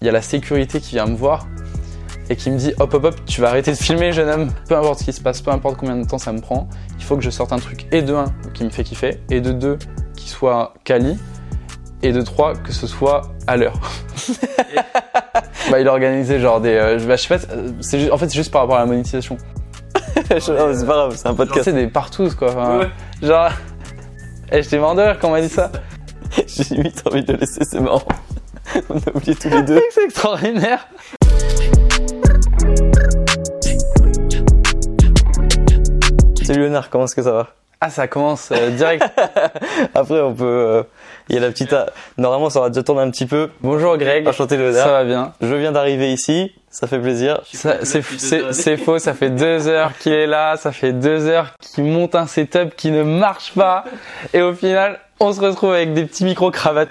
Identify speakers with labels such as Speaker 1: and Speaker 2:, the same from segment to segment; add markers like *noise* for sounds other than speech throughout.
Speaker 1: Il y a la sécurité qui vient me voir et qui me dit hop hop hop, tu vas arrêter de filmer, jeune homme. Peu importe ce qui se passe, peu importe combien de temps ça me prend, il faut que je sorte un truc et de un qui me fait kiffer et de deux qui soit quali et de trois que ce soit à l'heure. *laughs* bah, il a organisé genre des. euh, bah, je sais pas, euh, c'est en fait c'est juste par rapport à la monétisation. *laughs*
Speaker 2: C'est pas grave, c'est un
Speaker 1: Genre,
Speaker 2: podcast.
Speaker 1: c'est des partout quoi. enfin, Genre. *laughs* Et j'étais mort de rire quand on m'a dit ça.
Speaker 2: J'ai limite envie de le laisser, c'est marrant. *laughs* On a oublié tous les deux. *laughs*
Speaker 1: C'est extraordinaire.
Speaker 2: Salut Léonard, comment est-ce que ça va?
Speaker 1: Ah, ça commence euh, direct. *laughs*
Speaker 2: Après, on peut. euh, Il y a la petite. euh, Normalement, ça aura déjà tourné un petit peu.
Speaker 1: Bonjour Greg.
Speaker 2: Enchanté
Speaker 1: Ça
Speaker 2: Léonard.
Speaker 1: va bien.
Speaker 2: Je viens d'arriver ici, ça fait plaisir.
Speaker 1: Ça, c'est faux, ça fait deux heures qu'il est là, ça fait deux heures qu'il monte un setup qui ne marche pas, et au final, on se retrouve avec des petits micro-cravates.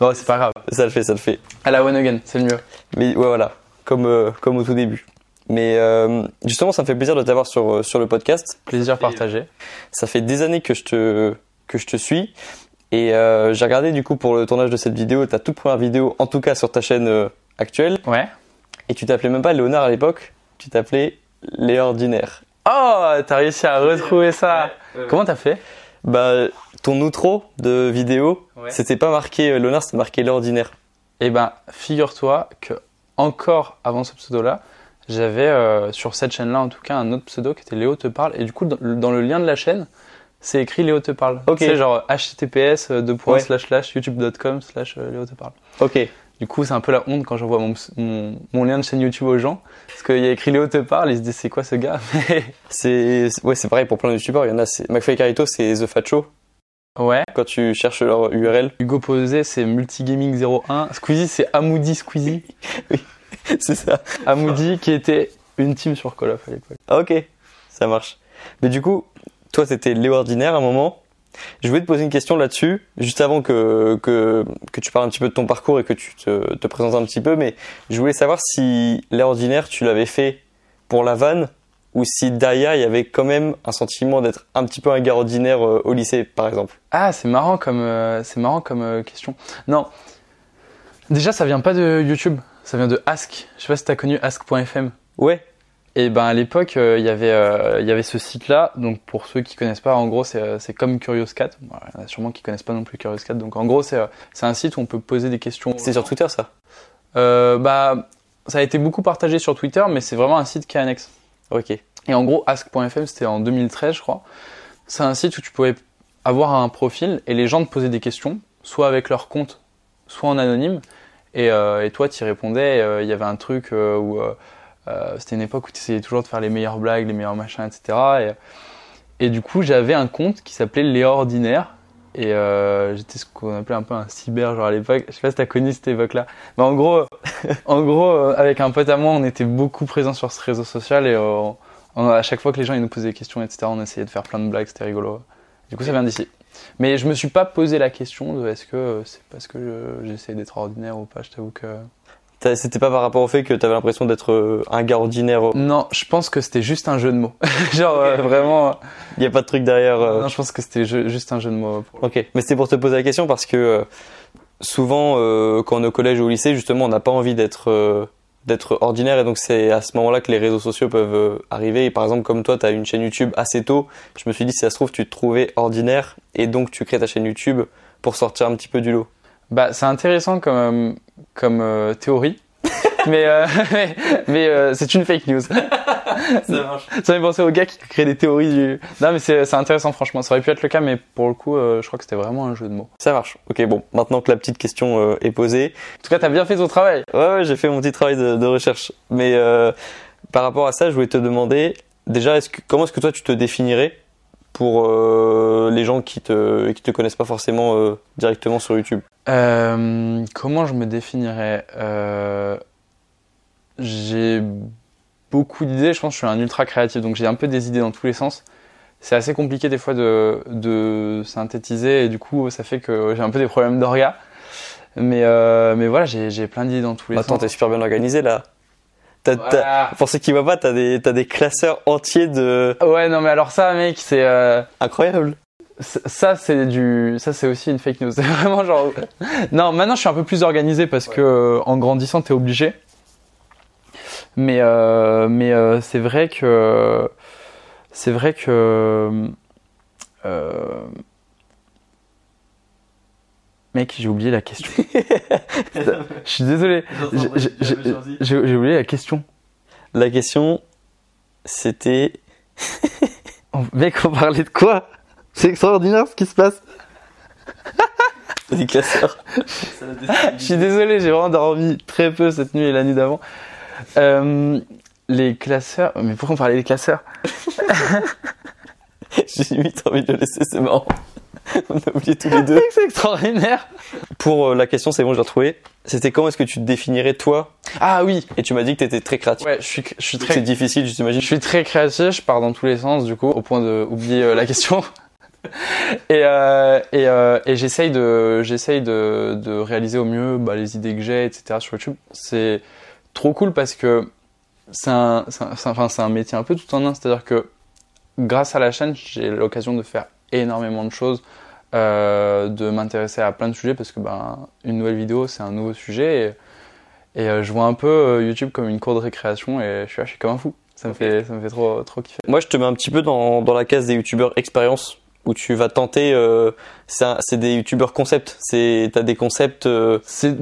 Speaker 1: Bon, c'est pas grave.
Speaker 2: Ça le fait, ça le fait.
Speaker 1: À la one again, c'est le mieux.
Speaker 2: Mais ouais, voilà, comme, euh, comme au tout début. Mais euh, justement, ça me fait plaisir de t'avoir sur, euh, sur le podcast.
Speaker 1: Plaisir partagé.
Speaker 2: Ça fait des années que je te, que je te suis. Et euh, j'ai regardé du coup pour le tournage de cette vidéo, ta toute première vidéo, en tout cas sur ta chaîne euh, actuelle.
Speaker 1: Ouais.
Speaker 2: Et tu t'appelais même pas Léonard à l'époque, tu t'appelais Léordinaire.
Speaker 1: Oh, t'as réussi à retrouver ça. Comment t'as fait?
Speaker 2: Bah, ton outro de vidéo,
Speaker 1: Ouais.
Speaker 2: c'était pas marqué euh, Léonard, c'était marqué Léordinaire.
Speaker 1: Eh ben, figure-toi que encore avant ce pseudo-là, j'avais euh, sur cette chaîne-là en tout cas un autre pseudo qui était Léo te parle, et du coup dans, le lien de la chaîne, c'est écrit Léo te parle.
Speaker 2: Ok.
Speaker 1: C'est genre https euh,
Speaker 2: Ouais.
Speaker 1: slash slash youtube.com slash Léo te parle.
Speaker 2: Ok.
Speaker 1: Du coup, c'est un peu la honte quand j'envoie mon, mon, mon lien de chaîne YouTube aux gens. Parce qu'il y a écrit Léo te parle, ils se disent c'est quoi ce gars? *laughs*
Speaker 2: C'est, ouais, c'est pareil pour plein de youtubeurs. Il y en a, c'est, McFly Carito, c'est The Fat Show.
Speaker 1: Ouais.
Speaker 2: Quand tu cherches leur URL,
Speaker 1: Hugo Posé, c'est Multigaming01. Squeezie, c'est Amoudi Squeezie. *laughs*
Speaker 2: c'est ça.
Speaker 1: Amoudi qui était une team sur Call of à l'époque.
Speaker 2: Ah, ok. Ça marche. Mais du coup, toi, t'étais Léordinaire à un moment. Je voulais te poser une question là-dessus, juste avant que, que, que tu parles un petit peu de ton parcours et que tu te, te présentes un petit peu, mais je voulais savoir si Léordinaire, tu l'avais fait pour la vanne, ou si derrière, il y avait quand même un sentiment d'être un petit peu un gars ordinaire euh, au lycée, par exemple.
Speaker 1: Ah, c'est marrant comme, euh, c'est marrant comme euh, question. Non. Déjà, ça vient pas de YouTube. Ça vient de Ask. Je sais pas si t'as connu Ask.fm.
Speaker 2: Ouais.
Speaker 1: Et ben à l'époque, il y avait il y avait ce site-là. Donc pour ceux qui connaissent pas, en gros c'est c'est comme Curious Cat. Bon, il y en a sûrement qui connaissent pas non plus Curious Cat. Donc en gros c'est c'est un site où on peut poser des questions.
Speaker 2: C'est sur Twitter, ça?
Speaker 1: Bah ça a été beaucoup partagé sur Twitter, mais c'est vraiment un site qui est annexe.
Speaker 2: Ok.
Speaker 1: Et en gros, Ask.fm, c'était en 2013, je crois. C'est un site où tu pouvais avoir un profil et les gens te posaient des questions, soit avec leur compte, soit en anonyme. Et, euh, toi, tu répondais. euh, Il y avait un truc euh, où c'était une époque où tu essayais toujours de faire les meilleures blagues, les meilleurs machins, etc. Et, et du coup, j'avais un compte qui s'appelait Léa Ordinaire. Et euh, j'étais ce qu'on appelait un peu un cyber, genre à l'époque. Je sais pas si t'as connu cette époque-là. Mais en gros, *laughs* en gros, euh, avec un pote à moi, on était beaucoup présents sur ce réseau social et euh, à chaque fois que les gens ils nous posaient des questions, etc., on essayait de faire plein de blagues, c'était rigolo. Du coup, ça vient d'ici. Mais je me suis pas posé la question de est-ce que c'est parce que je- j'essaie d'être ordinaire ou pas. Je t'avoue que
Speaker 2: C'était pas par rapport au fait que t'avais l'impression d'être euh, un gars ordinaire. euh,
Speaker 1: non, je pense que c'était juste un jeu de mots. *laughs* Genre euh, vraiment.
Speaker 2: Il y a pas de truc derrière. euh,
Speaker 1: Non, je pense que c'était ju- juste un jeu de mots.
Speaker 2: Ok, mais c'était pour te poser la question parce que euh, souvent, euh, quand on est au collège ou au lycée, justement, on n'a pas envie d'être euh, d'être ordinaire et donc c'est à ce moment-là que les réseaux sociaux peuvent euh, arriver. Et par exemple, comme toi, tu as une chaîne YouTube assez tôt, je me suis dit si ça se trouve, tu te trouvais ordinaire et donc tu crées ta chaîne YouTube pour sortir un petit peu du lot.
Speaker 1: Bah, c'est intéressant comme comme euh, théorie. *laughs* mais euh, mais, *laughs* mais, euh, c'est une fake news.
Speaker 2: Ça marche. *laughs*
Speaker 1: Ça pensé au gars qui crée des théories du. Non, mais c'est c'est intéressant, franchement. Ça aurait pu être le cas, mais pour le coup, euh, je crois que c'était vraiment un jeu de mots.
Speaker 2: Ça marche. Ok, bon, maintenant que la petite question euh, est posée,
Speaker 1: En tout cas, t'as bien fait ton travail.
Speaker 2: Ouais, ouais, j'ai fait mon petit travail de, de recherche. Mais euh, par rapport à ça, je voulais te demander déjà, est-ce que, comment est-ce que toi tu te définirais? Pour euh, les gens qui te qui te connaissent pas forcément euh, directement sur YouTube?
Speaker 1: Euh, comment je me définirais J'ai beaucoup d'idées. Je pense que je suis un ultra créatif, donc j'ai un peu des idées dans tous les sens. C'est assez compliqué des fois de, de synthétiser et du coup ça fait que j'ai un peu des problèmes d'orga. Mais, mais voilà, j'ai plein d'idées dans tous les
Speaker 2: Attends,
Speaker 1: sens.
Speaker 2: t'es super bien organisé là. Pour ceux qui voient pas, t'as des, t'as des classeurs entiers de.
Speaker 1: Ouais, non mais alors ça, mec, c'est euh,
Speaker 2: Incroyable.
Speaker 1: ça, c'est du, ça c'est aussi une fake news. *laughs* C'est vraiment genre. Non, maintenant je suis un peu plus organisé parce que euh, en grandissant t'es obligé. Mais euh, mais euh, c'est vrai que c'est vrai que euh, mec, j'ai oublié la question. *laughs* Je suis désolé. J'ai- oublié la question.
Speaker 2: La question, c'était. *laughs*
Speaker 1: Mec, on parlait de quoi? C'est extraordinaire ce qui se passe. *laughs*
Speaker 2: Des classeurs.
Speaker 1: Je suis désolé, j'ai vraiment dormi très peu cette nuit et la nuit d'avant. Euh, les classeurs. Mais pourquoi on parlait des classeurs?
Speaker 2: J'ai limite envie de le laisser, c'est marrant. *laughs* On a oublié tous les deux. *laughs*
Speaker 1: C'est extraordinaire.
Speaker 2: Pour euh, la question, c'est bon, je l'ai retrouvée. C'était comment est-ce que tu te définirais toi?
Speaker 1: Ah oui.
Speaker 2: Et tu m'as dit que t'étais très créatif.
Speaker 1: Ouais, je suis, je suis
Speaker 2: C'est
Speaker 1: très,
Speaker 2: difficile, je
Speaker 1: je
Speaker 2: t'imagine.
Speaker 1: suis très créatif. Je pars dans tous les sens du coup, au point de oublier euh, la question. *laughs* et euh, et, euh, et j'essaye de j'essaye de, de réaliser au mieux bah, les idées que j'ai, etc. sur YouTube. C'est trop cool parce que c'est un, c'est un, c'est un- enfin, c'est un métier un peu tout en un. C'est-à-dire que grâce à la chaîne, j'ai l'occasion de faire énormément de choses, euh, de m'intéresser à plein de sujets parce que ben, une nouvelle vidéo, c'est un nouveau sujet. Et, et, euh, je vois un peu euh, YouTube comme une cour de récréation et je suis, comme un fou. Ça me fait, ça me fait trop, trop kiffer.
Speaker 2: Moi, je te mets un petit peu dans, dans la case des youtubeurs expérience où tu vas tenter. euh, c'est des youtubeurs concept. T'as des concepts.
Speaker 1: C'est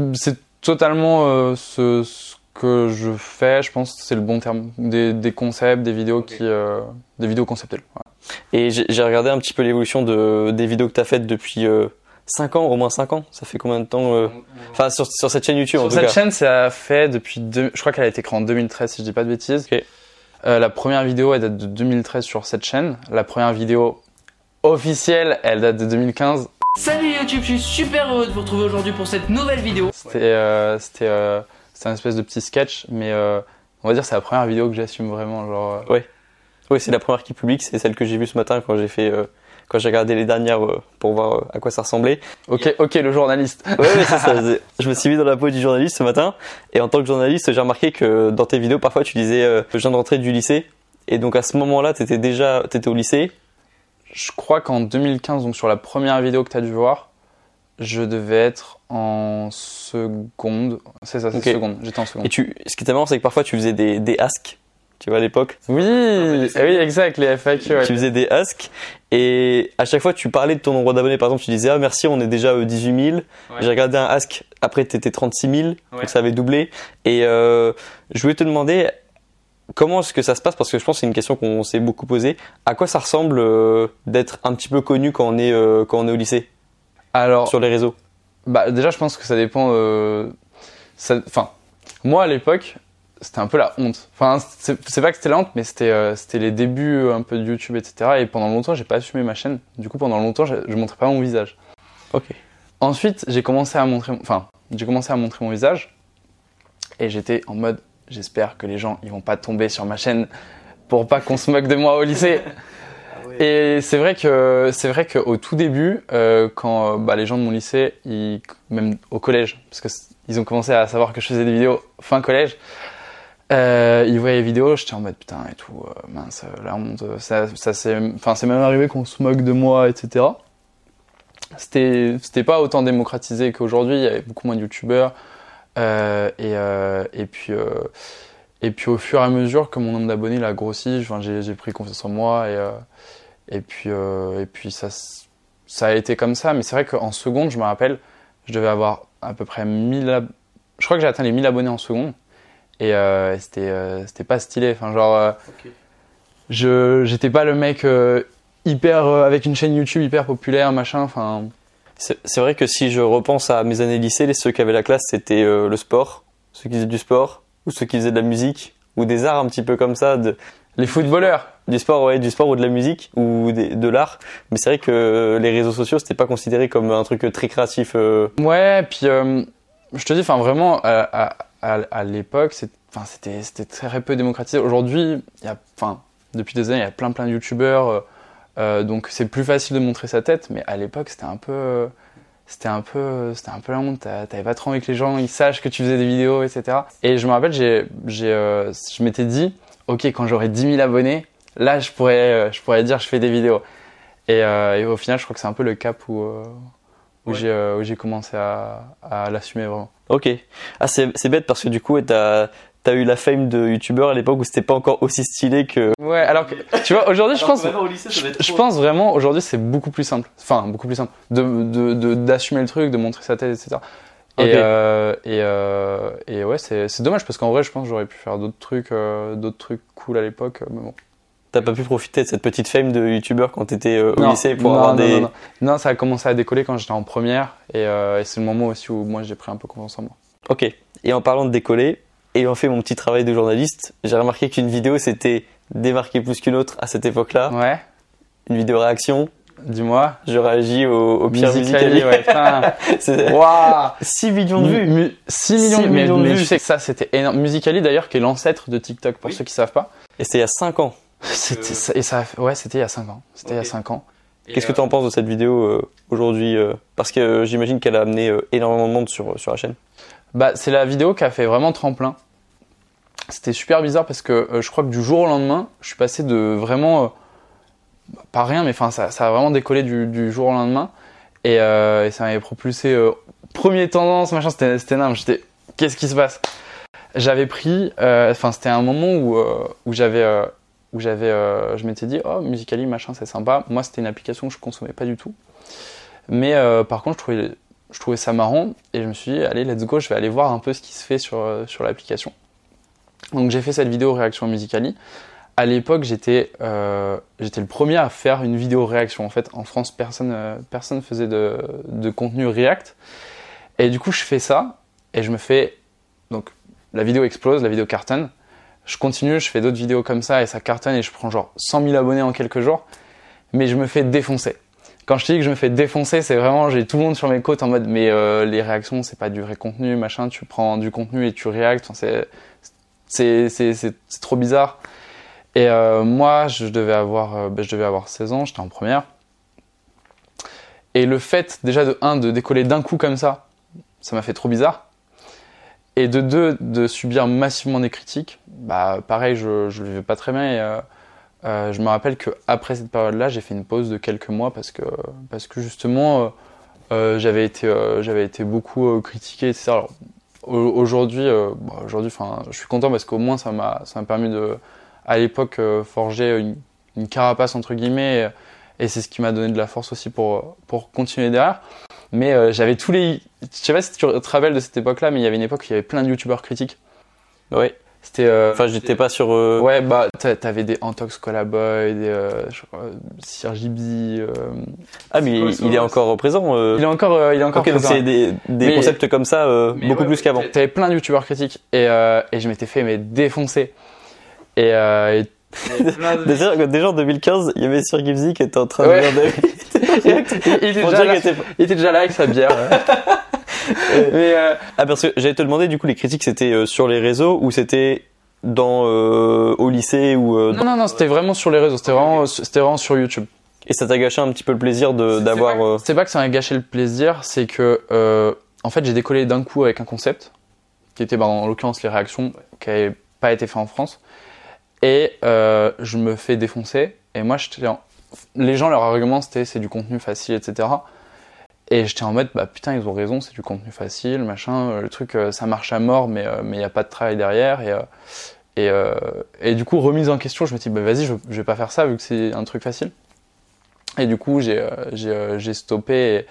Speaker 1: totalement ce, ce que je fais, je pense que c'est le bon terme. Des, des concepts, des vidéos qui. euh, des vidéos conceptuelles. ouais.
Speaker 2: Et j'ai regardé un petit peu l'évolution de des vidéos que t'as faites depuis 5 ans, au moins 5 ans. Ça fait combien de temps euh, Enfin, sur, sur cette chaîne YouTube en
Speaker 1: Sur
Speaker 2: tout
Speaker 1: cette
Speaker 2: cas.
Speaker 1: chaîne, ça a fait depuis. deux- je crois qu'elle a été créée en 2013, si je dis pas de bêtises.
Speaker 2: Ok.
Speaker 1: Euh, la première vidéo, elle date de 2013 sur cette chaîne. La première vidéo officielle, elle date de 2015.
Speaker 3: Salut YouTube, je suis super heureux de vous retrouver aujourd'hui pour cette nouvelle vidéo.
Speaker 1: C'était euh, c'était euh, un espèce de petit sketch, mais euh, on va dire c'est la première vidéo que j'assume vraiment. Genre, euh,
Speaker 2: Oui, c'est la première qui publie. C'est celle que j'ai vue ce matin quand j'ai fait. euh, quand j'ai regardé les dernières euh, pour voir euh, à quoi ça ressemblait.
Speaker 1: ok, ok, le journaliste.
Speaker 2: Ouais, ouais, c'est ça. *laughs* Je me suis mis dans la peau du journaliste ce matin. Et en tant que journaliste, j'ai remarqué que dans tes vidéos, parfois, tu disais euh, Je viens de rentrer du lycée. Et donc, à ce moment-là, t'étais déjà t'étais au lycée.
Speaker 1: Je crois qu'en 2015, donc sur la première vidéo que tu as dû voir, je devais être en seconde. C'est ça, c'est
Speaker 2: Ok.
Speaker 1: seconde. J'étais en seconde.
Speaker 2: Et tu, ce qui était marrant, c'est que parfois, tu faisais des, des asks. Tu vois, à l'époque.
Speaker 1: Oui, eh oui, exact, les FAQ. ouais.
Speaker 2: Tu faisais des asks. Et à chaque fois, tu parlais de ton nombre d'abonnés. Par exemple, tu disais Ah, merci, on est déjà euh, 18 000. J'ai regardé un ask. Après, t'étais 36 000. Donc, ça avait doublé. Et euh, je voulais te demander. Comment est-ce que ça se passe? Parce que je pense que c'est une question qu'on s'est beaucoup posée. À quoi ça ressemble euh, d'être un petit peu connu quand on est, euh, quand on est au lycée?
Speaker 1: Alors,
Speaker 2: Sur les réseaux
Speaker 1: bah, déjà, je pense que ça dépend. euh, Enfin, moi à l'époque, c'était un peu la honte. Enfin, c'est pas que c'était la honte, mais c'était euh, c'était les débuts euh, un peu de YouTube, etc. Et pendant longtemps, j'ai pas assumé ma chaîne. Du coup, pendant longtemps, je, je montrais pas mon visage.
Speaker 2: Ok.
Speaker 1: Ensuite, j'ai commencé à montrer, enfin, j'ai commencé à montrer mon visage, et j'étais en mode, j'espère que les gens, ils vont pas tomber sur ma chaîne pour pas qu'on se moque de moi au lycée. *laughs* Et c'est vrai que c'est vrai qu'au tout début, euh, quand euh, bah, les gens de mon lycée, ils, même au collège, parce que c- ils ont commencé à savoir que je faisais des vidéos fin collège, euh, ils voyaient les vidéos, j'étais en mode putain et tout, euh, mince, euh, la honte, euh, ça, ça c'est, enfin c'est même arrivé qu'on se moque de moi, etc. C'était, c'était pas autant démocratisé qu'aujourd'hui, il y avait beaucoup moins de youtubeurs, et, et puis. et puis au fur et à mesure que mon nombre d'abonnés il a grossi, j'ai, j'ai pris confiance en moi et, et puis, et puis ça, ça a été comme ça. Mais c'est vrai qu'en seconde, je me rappelle, je devais avoir à peu près 1000 ab- Je crois que j'ai atteint les 1000 abonnés en seconde. Et, euh, et c'était, euh, c'était pas stylé. Enfin, genre, euh, je, j'étais pas le mec euh, hyper, euh, avec une chaîne YouTube hyper populaire, machin. Enfin,
Speaker 2: C'est c'est vrai que si je repense à mes années lycée, les ceux qui avaient la classe, c'était euh, le sport, ceux qui faisaient du sport, ou ceux qui faisaient de la musique, ou des arts un petit peu comme ça, de,
Speaker 1: les footballeurs.
Speaker 2: du sport, ouais, du sport ou de la musique, ou des- de l'art. Mais c'est vrai que les réseaux sociaux, c'était pas considéré comme un truc très créatif. euh,
Speaker 1: Ouais, puis euh, je te dis, enfin vraiment, à, à, l'époque, c'était très peu démocratisé. Aujourd'hui, depuis des années, il y a plein plein de youtubeurs, euh, euh, donc c'est plus facile de montrer sa tête. Mais à l'époque, c'était un peu, c'était un peu, c'était un peu la honte. T'avais pas trop envie que les gens ils sachent que tu faisais des vidéos, etc. Et je me rappelle, euh, je m'étais dit, ok, quand j'aurai 10 000 abonnés, là, je pourrais, je pourrais dire, je fais des vidéos. Et, et au final, je crois que c'est un peu le cap où, où
Speaker 2: Ouais.
Speaker 1: j'ai, euh, où j'ai commencé à, à l'assumer vraiment.
Speaker 2: Ok. Ah, c'est c'est bête parce que du coup, t'as as eu la fame de youtubeur à l'époque où c'était pas encore aussi stylé que.
Speaker 1: Ouais, alors que, tu vois, aujourd'hui, je pense, je, je pense vraiment, aujourd'hui, c'est beaucoup plus simple. Enfin, beaucoup plus simple. De, de, de- d'assumer le truc, de montrer sa tête, etc. Et,
Speaker 2: Ok.
Speaker 1: euh, et, euh, et ouais, c'est, c'est dommage parce qu'en vrai, je pense que j'aurais pu faire d'autres trucs, euh, d'autres trucs cool à l'époque, mais bon.
Speaker 2: T'as pas pu profiter de cette petite fame de youtubeur quand t'étais euh, au
Speaker 1: Non,
Speaker 2: lycée pour
Speaker 1: non,
Speaker 2: avoir
Speaker 1: non,
Speaker 2: des.
Speaker 1: non, ça a commencé à décoller quand j'étais en première et, euh, et c'est le moment aussi où moi j'ai pris un peu confiance en moi.
Speaker 2: Ok. Et en parlant de décoller, ayant fait mon petit travail de journaliste, j'ai remarqué qu'une vidéo s'était démarquée plus qu'une autre à cette époque-là.
Speaker 1: Ouais,
Speaker 2: Une vidéo réaction.
Speaker 1: dis-moi.
Speaker 2: Je réagis au, au pire
Speaker 1: Musicali, ouais, *laughs* Waouh
Speaker 2: 6 millions de vues.
Speaker 1: Mu- 6 millions,
Speaker 2: 6
Speaker 1: de- mais,
Speaker 2: millions de
Speaker 1: mais
Speaker 2: vues.
Speaker 1: tu sais que ça c'était énorme. Musicali d'ailleurs qui est l'ancêtre de TikTok pour
Speaker 2: Oui.
Speaker 1: ceux qui savent pas.
Speaker 2: Et c'était il y a 5 ans.
Speaker 1: C'était ça- et ça ouais, c'était il y a 5 ans. C'était il y a
Speaker 2: Ok.
Speaker 1: 5 ans.
Speaker 2: Qu'est-ce que tu en penses de cette vidéo euh, aujourd'hui euh, Parce que euh, j'imagine qu'elle a amené euh, énormément de monde sur, sur la chaîne.
Speaker 1: Bah, c'est la vidéo qui a fait vraiment tremplin. C'était super bizarre parce que euh, je crois que du jour au lendemain, je suis passé de vraiment euh, pas rien, mais enfin ça, ça a vraiment décollé du, du jour au lendemain et, euh, et ça m'avait propulsé euh, premier tendance machin. C'était c'était énorme. J'étais qu'est-ce qui se passe? J'avais pris, euh, enfin c'était un moment où euh, où j'avais euh, où j'avais euh, je m'étais dit oh Musicali machin c'est sympa. Moi c'était une application que je consommais pas du tout, mais euh, par contre je trouvais je trouvais ça marrant et je me suis dit allez let's go je vais aller voir un peu ce qui se fait sur, euh, sur l'application. Donc j'ai fait cette vidéo réaction Musicali à l'époque j'étais j'étais le premier à faire une vidéo réaction. En fait en France personne personne faisait de, de contenu React. Et du coup je fais ça et je me fais donc la vidéo explose la vidéo cartonne je continue je fais d'autres vidéos comme ça et ça cartonne et je prends genre 100 000 abonnés en quelques jours mais je me fais défoncer quand je te dis que je me fais défoncer, c'est vraiment j'ai tout le monde sur mes côtes en mode mais euh, les réactions c'est pas du vrai contenu machin, tu prends du contenu et tu réactes, c'est c'est trop bizarre. Et euh, moi je devais avoir euh, ben, je devais avoir 16 ans, j'étais en première. Et le fait déjà de un de décoller d'un coup comme ça, ça m'a fait trop bizarre. Et de deux de subir massivement des critiques, bah pareil je je le vivais pas très bien euh, euh, je me rappelle que après cette période-là, j'ai fait une pause de quelques mois parce que parce que justement euh, j'avais été été beaucoup critiqué etc. Aujourd'hui bon, je suis content parce qu'au moins ça m'a permis de à l'époque forger une, carapace entre guillemets et, et c'est ce qui m'a donné de la force aussi pour pour continuer derrière. Mais euh, j'avais tous les je sais pas si tu te rappelles de cette époque-là mais il y avait une époque où il y avait plein de youtubeurs critiques.
Speaker 2: Ouais.
Speaker 1: C'était euh,
Speaker 2: Enfin, j'étais pas sur. euh,
Speaker 1: Ouais, bah, t'a- t'avais des Antox Colaboy, des euh, je crois, Sir Gibby, euh,
Speaker 2: Ah, mais il, il est encore présent. euh.
Speaker 1: Il est encore, euh, il est encore
Speaker 2: Ok, donc c'est des, des
Speaker 1: Mais-
Speaker 2: concepts comme ça euh,
Speaker 1: Mais
Speaker 2: beaucoup
Speaker 1: ouais,
Speaker 2: plus qu'avant.
Speaker 1: t'a- T'avais plein de youtubeurs critiques et, euh, et je m'étais fait mais défoncer. Et, euh, et-
Speaker 2: Déjà, déjà en 2015, il y avait Sir Gibbsy qui était en train
Speaker 1: Ouais.
Speaker 2: de dire *laughs*
Speaker 1: il, était
Speaker 2: Pour
Speaker 1: déjà
Speaker 2: dire
Speaker 1: là,
Speaker 2: qu'il était-
Speaker 1: il était déjà là avec sa bière. ouais. *laughs* mais euh,
Speaker 2: Ah, parce que j'allais te demander, du coup, les critiques, c'était euh, sur les réseaux ou c'était dans euh, au lycée ou euh,
Speaker 1: non, non, non, c'était vraiment sur les réseaux. C'était vraiment, c'était vraiment sur YouTube.
Speaker 2: et ça t'a gâché un petit peu le plaisir de d'avoir
Speaker 1: C'est pas, pas que ça m'a gâché le plaisir, c'est que en fait j'ai décollé d'un coup avec un concept qui était bah, en l'occurrence les réactions qui n'avaient pas été fait en France et euh, je me fais défoncer. Et moi j'étais les gens leur argument c'était c'est du contenu facile etc et j'étais en mode bah putain ils ont raison c'est du contenu facile machin euh, le truc euh, ça marche à mort mais euh, mais il y a pas de travail derrière. Et et, et du coup remise en question je me dis bah vas-y je, je vais pas faire ça vu que c'est un truc facile. Et du coup, j'ai stoppé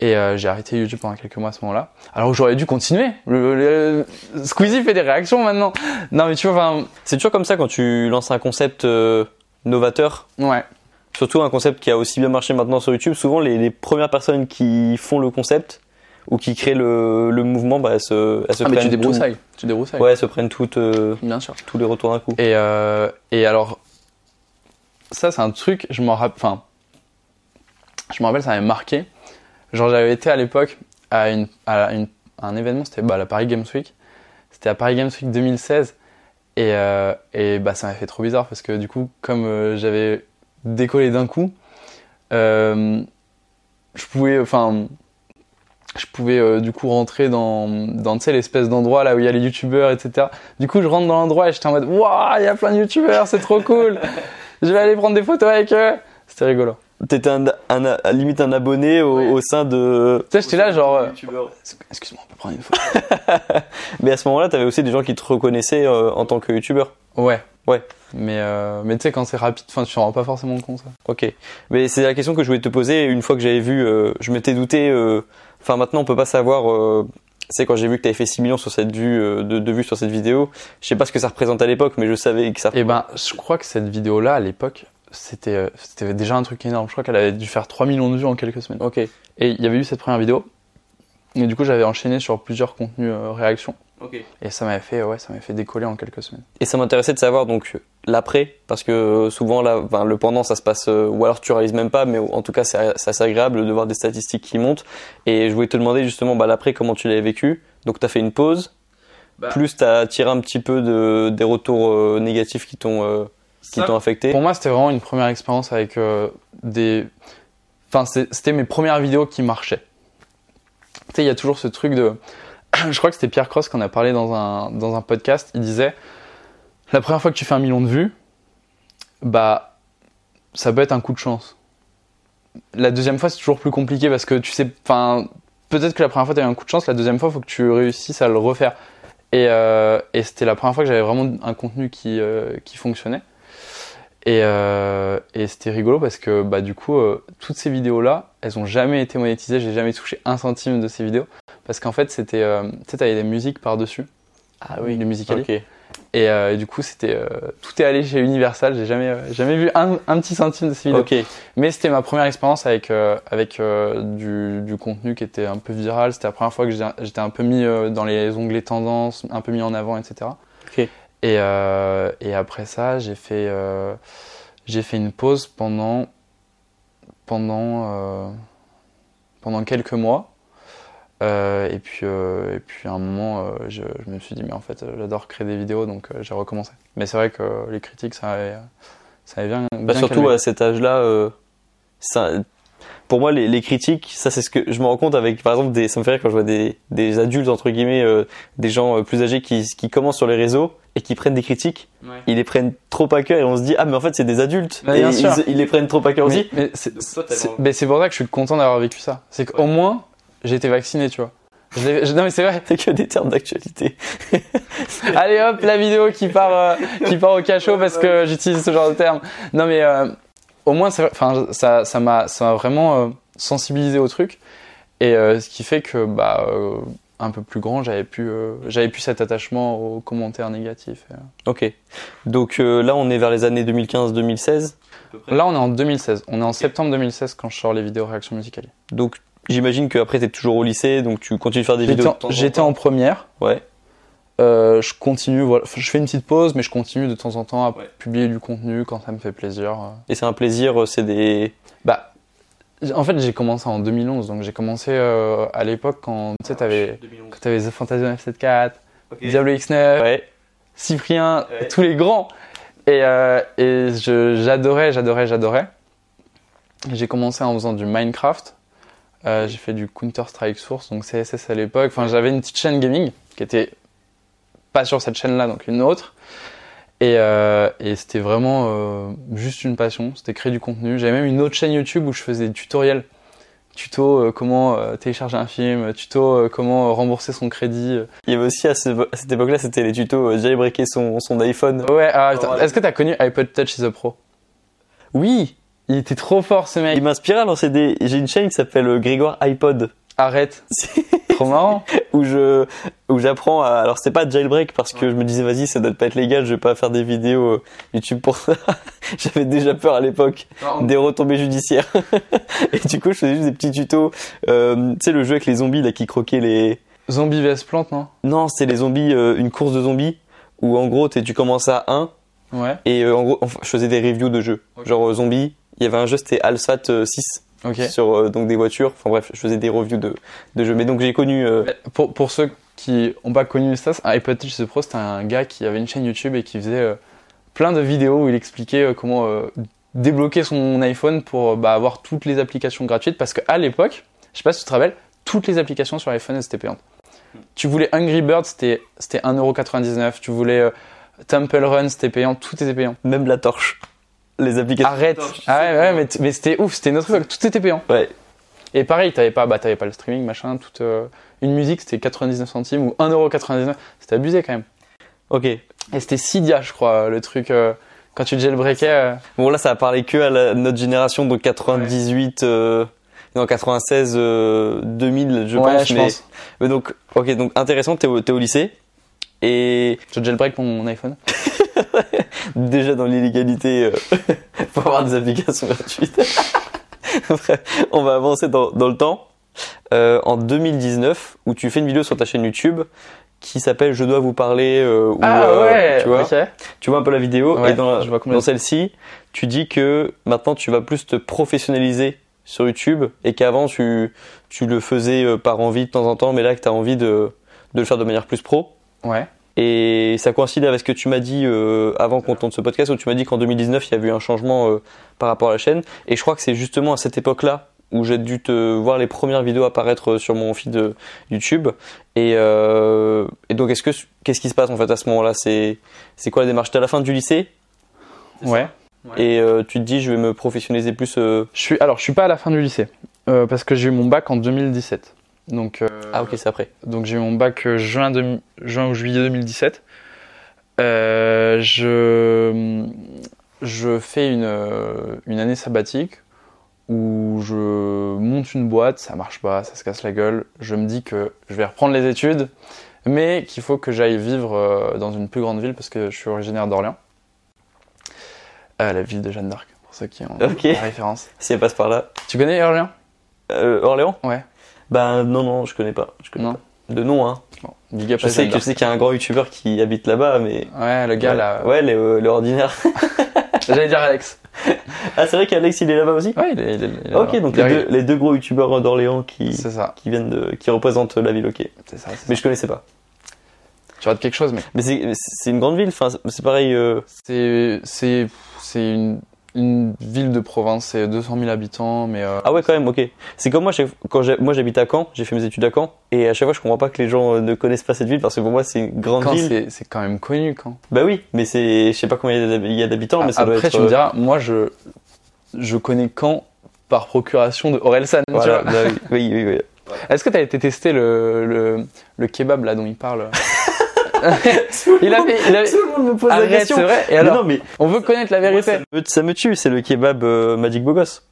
Speaker 1: et, euh, j'ai arrêté YouTube pendant quelques mois à ce moment-là. Alors j'aurais dû continuer. Le, le- Squeezie fait des réactions maintenant. Non, mais tu vois, enfin,
Speaker 2: C'est toujours comme ça quand tu lances un concept euh, novateur,
Speaker 1: ouais.
Speaker 2: surtout un concept qui a aussi bien marché maintenant sur YouTube. Souvent, les, les premières personnes qui font le concept ou qui créent le, le mouvement, bah, elles se, elles se
Speaker 1: Ah, mais tu
Speaker 2: prennent tout-
Speaker 1: débroussailles. Tu débroussailles.
Speaker 2: Ouais, elles se prennent toutes, euh,
Speaker 1: Bien sûr.
Speaker 2: tous les retours d'un coup.
Speaker 1: Et, et alors, ça, c'est un truc, je m'en rappelle, enfin, je me rappelle, ça m'avait marqué. Genre, j'avais été à l'époque à, une, à une- un événement, c'était bah, la Paris Games Week. C'était à Paris Games Week 2016. Et, euh, et bah, ça m'a fait trop bizarre parce que du coup, comme euh, j'avais décollé d'un coup, euh, je pouvais, enfin, je pouvais du coup rentrer dans, dans l'espèce d'endroit là où il y a les youtubeurs, etc. Du coup, je rentre dans l'endroit et j'étais en mode, waouh, il y a plein de youtubeurs, c'est trop cool. *laughs* je vais aller prendre des photos avec eux. C'était rigolo.
Speaker 2: T'étais un, un, un- limite un abonné au,
Speaker 1: Ouais.
Speaker 2: au sein de.
Speaker 1: Tu sais, j'étais là genre, euh, excuse-moi, on peut prendre une photo. *laughs*
Speaker 2: Mais à ce moment-là, t'avais aussi des gens qui te reconnaissaient euh, en tant que youtubeur.
Speaker 1: Ouais.
Speaker 2: Ouais.
Speaker 1: Mais, euh, mais tu sais, quand c'est rapide, enfin, tu te rends pas forcément compte. Ça.
Speaker 2: Ok. Mais c'est la question que je voulais te poser. Une fois que j'avais vu, euh, je m'étais douté. euh, Enfin, maintenant, on peut pas savoir. euh, c'est quand j'ai vu que t'avais fait 6 millions sur cette vue euh, de, de vues sur cette vidéo. Je sais pas ce que ça représente à l'époque, mais je savais que ça.
Speaker 1: Et ben, je crois que cette vidéo-là, à l'époque, c'était euh, c'était déjà un truc énorme. Je crois qu'elle avait dû faire 3 millions de vues en quelques semaines.
Speaker 2: Ok.
Speaker 1: Et il y avait eu cette première vidéo. Et du coup, j'avais enchaîné sur plusieurs contenus euh, réactions.
Speaker 2: Ok.
Speaker 1: Et ça m'avait fait, ouais, ça m'avait fait décoller en quelques semaines.
Speaker 2: Et ça m'intéressait de savoir donc l'après, parce que euh, souvent là, le pendant, ça se passe, euh, ou alors tu réalises même pas, mais en tout cas c'est c'est assez agréable de voir des statistiques qui montent. Et je voulais te demander justement bah, l'après, comment tu l'avais vécu? Donc tu as fait une pause,
Speaker 3: Bah.
Speaker 2: plus tu as tiré un petit peu de, des retours euh, négatifs qui t'ont euh, qui t'ont affecté.
Speaker 1: Pour moi, c'était vraiment une première expérience avec euh, des. Enfin, c'était mes premières vidéos qui marchaient. Tu sais, il y a toujours ce truc de. *clears throat* Je crois que c'était Pierre Cross qui en a parlé dans un, dans un podcast. Il disait La première fois que tu fais un million de vues, bah, ça peut être un coup de chance. La deuxième fois, c'est toujours plus compliqué parce que tu sais. Enfin, peut-être que la première fois, tu as eu un coup de chance. La deuxième fois, il faut que tu réussisses à le refaire. Et, euh, et c'était la première fois que j'avais vraiment un contenu qui, euh, qui fonctionnait. Et, euh, et c'était rigolo parce que bah, du coup, euh, toutes ces vidéos-là, elles ont jamais été monétisées. J'ai jamais touché un centime de ces vidéos. Parce qu'en fait, c'était. Euh, tu sais, t'avais des musiques par-dessus.
Speaker 2: Ah
Speaker 1: Les musicali.
Speaker 2: Ok.
Speaker 1: Et, euh, et du coup, c'était. euh, tout est allé chez Universal. J'ai jamais, euh, jamais vu un, un petit centime de ces vidéos.
Speaker 2: Ok.
Speaker 1: Mais c'était ma première expérience avec, euh, avec euh, du, du contenu qui était un peu viral. C'était la première fois que j'étais un peu mis dans les onglets tendances, un peu mis en avant, etc. Et, euh, et après ça, j'ai fait, euh, j'ai fait une pause pendant, pendant, euh, pendant quelques mois. Euh, et, puis, euh, et puis à un moment, je, je me suis dit, mais en fait, j'adore créer des vidéos, donc j'ai recommencé. Mais c'est vrai que les critiques, ça avait, ça avait bien.
Speaker 2: Bah, surtout
Speaker 1: calmé.
Speaker 2: à cet âge-là, euh, pour moi, les, les critiques, ça c'est ce que je me rends compte avec, par exemple, des, ça me fait rire quand je vois des, des adultes entre guillemets, euh, des gens euh, plus âgés qui, qui commencent sur les réseaux et qui prennent des critiques,
Speaker 3: Ouais.
Speaker 2: ils les prennent trop à cœur et on se dit ah mais en fait c'est des adultes
Speaker 1: Bah,
Speaker 2: et
Speaker 1: bien
Speaker 2: ils,
Speaker 1: sûr.
Speaker 2: ils les prennent trop à cœur
Speaker 1: Mais,
Speaker 2: aussi.
Speaker 1: mais c'est pour ça que je suis content d'avoir vécu ça. C'est qu'au moins, j'ai été vacciné, tu vois. Je l'ai- je- non mais c'est vrai.
Speaker 2: C'est que des termes d'actualité.
Speaker 1: Allez hop, la vidéo qui part, euh, qui part au cachot parce que j'utilise ce genre de terme. Non mais euh, au moins, ça, ça m'a, ça m'a vraiment euh, sensibilisé au truc et euh, ce qui fait que bah euh, un peu plus grand, j'avais pu, j'avais plus cet attachement aux commentaires négatifs.
Speaker 2: Ok. Donc là on est vers les années 2015-2016.
Speaker 1: Là, on est en 2016. On est en septembre 2016 quand je sors les vidéos réactions musicales.
Speaker 2: Donc j'imagine qu'après t'es toujours au lycée donc tu continues de faire des
Speaker 1: J'étais
Speaker 2: vidéos.
Speaker 1: en,
Speaker 2: de temps en
Speaker 1: j'étais en première.
Speaker 2: Ouais.
Speaker 1: Euh, je continue, voilà. Enfin, je fais une petite pause, mais je continue de temps en temps à
Speaker 2: Ouais.
Speaker 1: publier du contenu quand ça me fait plaisir. euh.
Speaker 2: Et c'est un plaisir, euh, c'est des.
Speaker 1: Bah, en fait, j'ai commencé en 2011, donc j'ai commencé euh, à l'époque quand tu sais, t'avais, quand t'avais The Fantasy F74, Diablo X9,
Speaker 2: Ouais.
Speaker 1: Cyprien,
Speaker 2: Ouais.
Speaker 1: tous les grands. Et, euh, et je, j'adorais, j'adorais, j'adorais. J'ai commencé en faisant du Minecraft. Euh, j'ai fait du Counter-Strike Source, donc CSS à l'époque. Enfin, j'avais une petite chaîne gaming qui était pas sur cette chaîne-là, donc une autre. Et, euh, et c'était vraiment euh, juste une passion. C'était créer du contenu. J'avais même une autre chaîne YouTube où je faisais des tutoriels. Tuto euh, comment télécharger un film, tuto comment rembourser son crédit.
Speaker 2: Il y avait aussi à, ce- à cette époque-là, c'était les tutos jailbreaker son, son iPhone.
Speaker 1: Ouais, ah, est-ce que t'as connu iPod Touch is a Pro?
Speaker 2: Oui,
Speaker 1: Il était trop fort ce mec.
Speaker 2: il m'inspirait à lancer des. J'ai une chaîne qui s'appelle Grégoire iPod.
Speaker 1: Arrête. *laughs* trop marrant. *laughs*
Speaker 2: où je où j'apprends à alors c'est pas jailbreak parce que je me disais vas-y ça doit pas être légal je vais pas faire des vidéos euh, YouTube pour ça. *laughs* J'avais déjà peur à l'époque des retombées judiciaires. Et du coup je faisais juste des petits tutos euh, tu sais le jeu avec les zombies là qui croquaient les
Speaker 1: Zombie vs Plante, non?
Speaker 2: Non c'est les zombies euh, une course de zombies où en gros t'es- tu commences à 1
Speaker 1: Ouais.
Speaker 2: et euh, en gros je faisais des reviews de jeux. Genre zombies il y avait un jeu c'était Alsat euh, 6
Speaker 1: Ok.
Speaker 2: sur euh, donc des voitures. Enfin bref, je faisais des reviews de, de jeux. Mais donc j'ai connu. euh,
Speaker 1: Pour, pour ceux qui n'ont pas connu ça, iPod Touch The Pro, c'était un gars qui avait une chaîne YouTube et qui faisait euh, plein de vidéos où il expliquait euh, comment euh, débloquer son iPhone pour bah, avoir toutes les applications gratuites. Parce qu'à l'époque, je sais pas si tu te rappelles, toutes les applications sur iPhone elles étaient payantes. Tu voulais Angry Birds, c'était c'était 1,99€. Tu voulais euh, Temple Run, c'était payant. Tout était payant.
Speaker 2: même la torche, les applications.
Speaker 1: Arrête Ah ouais, ouais mais, c'était ouf, c'était une autre époque. Tout était payant.
Speaker 2: Ouais.
Speaker 1: Et pareil, t'avais pas, bah, t'avais pas le streaming, machin, toute, euh, une musique c'était 99 centimes ou 1,99€. C'était abusé quand même.
Speaker 2: Ok.
Speaker 1: Et c'était Cydia, je crois, le truc, euh, quand tu jailbreakais. euh,
Speaker 2: Bon là, ça a parlé que à la- notre génération, donc 98. euh, non, 96, euh, 2000, je
Speaker 1: ouais,
Speaker 2: pense.
Speaker 1: je
Speaker 2: mais,
Speaker 1: pense.
Speaker 2: mais donc, ok, donc intéressant, t'es au, t'es au lycée. Et
Speaker 1: Je jailbreak mon iPhone. *laughs* *laughs*
Speaker 2: déjà dans l'illégalité euh, *laughs* pour avoir des applications gratuites. *laughs* Bref, on va avancer dans, dans le temps. Euh, en 2019, où tu fais une vidéo sur ta chaîne YouTube qui s'appelle Je dois vous parler. euh, ou, euh, tu vois, tu vois un peu la vidéo
Speaker 1: Ouais,
Speaker 2: et dans, la-
Speaker 1: je vois complètement.
Speaker 2: dans celle-ci, tu dis que maintenant tu vas plus te professionnaliser sur YouTube et qu'avant tu, tu le faisais euh, par envie de temps en temps, mais là que tu as envie de, de le faire de manière plus pro.
Speaker 1: Ouais.
Speaker 2: Et ça coïncide avec ce que tu m'as dit euh, avant qu'on tourne ce podcast, où tu m'as dit qu'en 2019, il y a eu un changement euh, par rapport à la chaîne. Et je crois que c'est justement à cette époque-là où j'ai dû te voir les premières vidéos apparaître sur mon feed de YouTube. Et, euh, et donc, est-ce que qu'est-ce qui se passe en fait à ce moment-là? C'est c'est quoi la démarche? T'es à la fin du lycée?
Speaker 1: Ouais.
Speaker 2: et euh, tu te dis je vais me professionnaliser plus. euh,
Speaker 1: Je suis, alors, je suis pas à la fin du lycée. euh, parce que j'ai eu mon bac en 2017. Donc, euh,
Speaker 2: Ah ok, c'est après.
Speaker 1: Donc j'ai eu mon bac euh, juin, juin ou juillet 2017. Euh, je, je fais une, une année sabbatique où je monte une boîte, ça marche pas, ça se casse la gueule. Je me dis que je vais reprendre les études, mais qu'il faut que j'aille vivre dans une plus grande ville parce que je suis originaire d'Orléans. Euh, la ville de Jeanne d'Arc, pour ceux qui ont
Speaker 2: Ok.
Speaker 1: la référence.
Speaker 2: Si elle passe par là.
Speaker 1: Tu connais Orléans?
Speaker 2: Euh, Orléans?
Speaker 1: Ouais.
Speaker 2: Ben non, non, je connais pas. Je connais
Speaker 1: Non.
Speaker 2: pas. De nom, hein.
Speaker 1: Bon, big up
Speaker 2: Je sais, je sais qu'il y a un grand youtubeur qui habite là-bas, mais.
Speaker 1: Ouais, le gars là.
Speaker 2: Ouais, les, euh. *laughs* *laughs*
Speaker 1: J'allais dire Alex.
Speaker 2: Ah, c'est vrai qu'Alex, il est là-bas aussi
Speaker 1: Ouais, il est. il est- il est
Speaker 2: Ok, donc les deux, les deux gros youtubeurs d'Orléans qui, qui viennent de, qui représentent la ville, ok.
Speaker 1: c'est ça.
Speaker 2: Mais
Speaker 1: ça.
Speaker 2: je connaissais pas.
Speaker 1: Tu rates quelque chose, mais
Speaker 2: Mais c'est, une grande ville, enfin, c'est pareil, euh,
Speaker 1: c'est c'est c'est une une ville de province, c'est 200 000 habitants, mais euh,
Speaker 2: Ah ouais, quand même, ok. C'est comme moi, quand moi j'habite à Caen, j'ai fait mes études à Caen, et à chaque fois je comprends pas que les gens euh, ne connaissent pas cette ville, parce que pour moi c'est une grande ville.
Speaker 1: c'est c'est quand même connu quand.
Speaker 2: Bah oui, mais c'est, je sais pas combien il y a d'habitants, mais ça doit
Speaker 1: Après,
Speaker 2: être.
Speaker 1: tu me
Speaker 2: euh,
Speaker 1: diras, moi je je connais Caen par procuration de Orelsan. tu vois.
Speaker 2: bah oui, oui, oui, oui.
Speaker 1: Est-ce que tu as été le, le le kebab là dont il parle? *laughs* Il a fait, il a
Speaker 2: Tout le monde me pose
Speaker 1: Arrête,
Speaker 2: la question.
Speaker 1: c'est vrai. Et
Speaker 2: Mais
Speaker 1: alors,
Speaker 2: non, mais
Speaker 1: on veut connaître la
Speaker 2: moi,
Speaker 1: vérité.
Speaker 2: ça, me, ça me tue, c'est le kebab euh, Magic Bogos.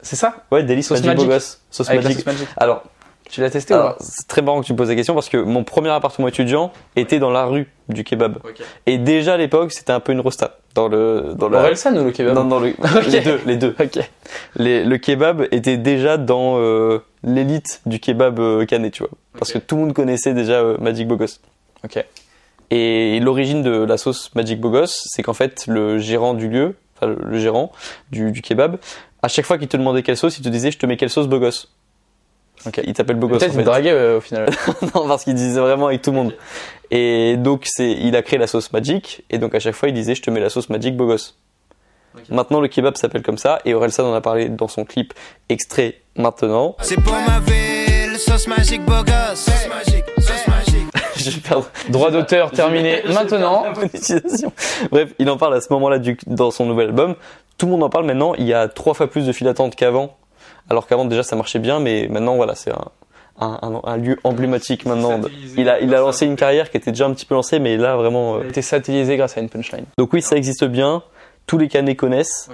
Speaker 1: C'est ça
Speaker 2: Ouais, Délice
Speaker 1: Sauce
Speaker 2: Magic,
Speaker 1: Magic.
Speaker 2: Bogos. Sauce
Speaker 1: Avec la
Speaker 2: Magic.
Speaker 1: sauce magic.
Speaker 2: Alors,
Speaker 1: Tu l'as testé
Speaker 2: alors,
Speaker 1: ou pas
Speaker 2: c'est très marrant que tu me poses la question parce que mon premier appartement étudiant était dans la rue du kebab. Et déjà à l'époque, c'était un peu une rosta. Dans le, dans la,
Speaker 1: Orelsan ou le kebab
Speaker 2: Non, dans le, *laughs* les deux, les deux.
Speaker 1: Ok.
Speaker 2: Les- le kebab était déjà dans euh, l'élite du kebab euh, canet, tu vois. Parce que tout le monde connaissait déjà euh, Magic Bogos.
Speaker 1: Ok.
Speaker 2: Et l'origine de la sauce Magic Bogos, c'est qu'en fait, le gérant du lieu, enfin le, gérant du, du kebab, à chaque fois qu'il te demandait quelle sauce, il te disait je te mets quelle sauce Bogos.
Speaker 1: Ok.
Speaker 2: Il t'appelle Bogos.
Speaker 1: Peut-être
Speaker 2: en fait.
Speaker 1: draguait euh, au *laughs* final.
Speaker 2: non, parce qu'il disait vraiment avec tout le monde. Et donc, c'est, il a créé la sauce Magic, et donc à chaque fois, il disait, je te mets la sauce Magic Bogos. Maintenant, le kebab s'appelle comme ça, et Orelsan en a parlé dans son clip extrait maintenant.
Speaker 4: C'est pour ma ville, sauce magique beau gosse. Sauce magique.
Speaker 2: Je vais perdre
Speaker 1: Droit d'auteur terminé maintenant.
Speaker 2: Bref, il en parle à ce moment-là dans son nouvel album. Tout le monde en parle maintenant. Il y a trois fois plus de files d'attente qu'avant. Alors qu'avant, déjà, ça marchait bien, mais maintenant, voilà, c'est un, un, un- un lieu emblématique maintenant. Il a, il a lancé une carrière qui était déjà un petit peu lancée, mais là, vraiment. euh,
Speaker 1: T'es satellisé grâce à une punchline.
Speaker 2: Donc oui, ça existe bien. Tous les canets connaissent.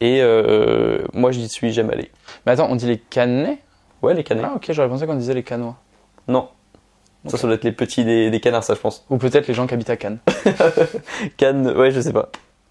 Speaker 2: Et euh, moi, j'y suis jamais allé.
Speaker 1: Mais attends, on dit les canets?
Speaker 2: Ouais, les canets.
Speaker 1: Ah ok, j'aurais pensé qu'on disait les canois.
Speaker 2: Non. Ça, ça doit être les petits des, des canards, ça, je pense.
Speaker 1: Ou peut-être les gens qui habitent à Cannes. *laughs*
Speaker 2: Cannes, ouais, je sais pas.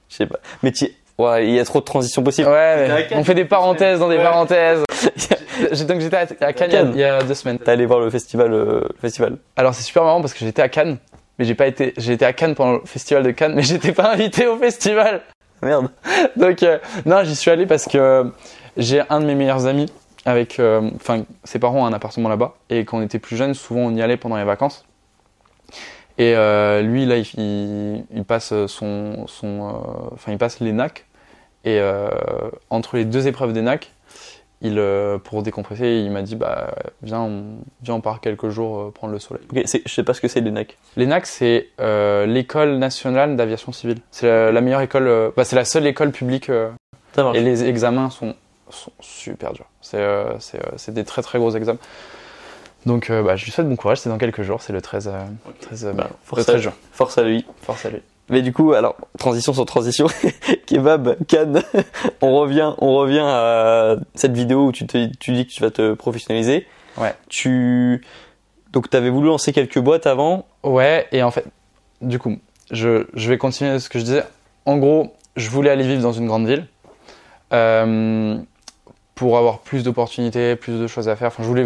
Speaker 2: Je sais pas. Mais tu- ouais, il y a trop de transitions possibles.
Speaker 1: Ouais, on fait des parenthèses dans des
Speaker 2: Ouais.
Speaker 1: parenthèses. *laughs* Donc j'étais à, à Cannes, il y a-
Speaker 2: Cannes.
Speaker 1: il y a deux semaines.
Speaker 2: T'es allé voir le festival, euh, le festival.
Speaker 1: Alors c'est super marrant parce que j'étais à Cannes, mais j'ai pas été. J'ai été à Cannes pendant le festival de Cannes, mais *laughs* j'étais pas invité au festival.
Speaker 2: Merde.
Speaker 1: Donc euh, non, j'y suis allé parce que J'ai un de mes meilleurs amis avec, euh, enfin, ses parents ont un appartement là-bas et quand on était plus jeune, souvent on y allait pendant les vacances. Et euh, lui, là, il, il- il passe son, son, euh, enfin, il passe l'ENAC. Et euh, entre les deux épreuves d'ENAC, il, euh, pour décompresser, il m'a dit, bah, viens, on, viens, on part quelques jours prendre le soleil.
Speaker 2: Ok, c'est- je sais pas ce que c'est l'ENAC.
Speaker 1: L'ENAC, c'est l'école nationale d'aviation civile. C'est la, la meilleure école, bah, c'est la seule école publique et les examens sont, sont super durs. C'est euh, euh, des très très gros examens. Donc euh, bah, je lui souhaite bon courage, c'est dans quelques jours, c'est le 13, euh, 13, euh,
Speaker 2: Bah,
Speaker 1: le
Speaker 2: force
Speaker 1: 13
Speaker 2: à-
Speaker 1: juin.
Speaker 2: Force à lui.
Speaker 1: Force à lui.
Speaker 2: Mais du coup, alors, transition sur transition. *laughs* Kebab, Cannes, *laughs* on revient, on revient à cette vidéo où tu, te, tu dis que tu vas te professionnaliser.
Speaker 1: Ouais.
Speaker 2: Tu, donc t'avais voulu lancer quelques boîtes avant.
Speaker 1: Ouais, et en fait, du coup, je, je vais continuer ce que je disais. En gros, je voulais aller vivre dans une grande ville euh, pour avoir plus d'opportunités, plus de choses à faire. Enfin, je voulais.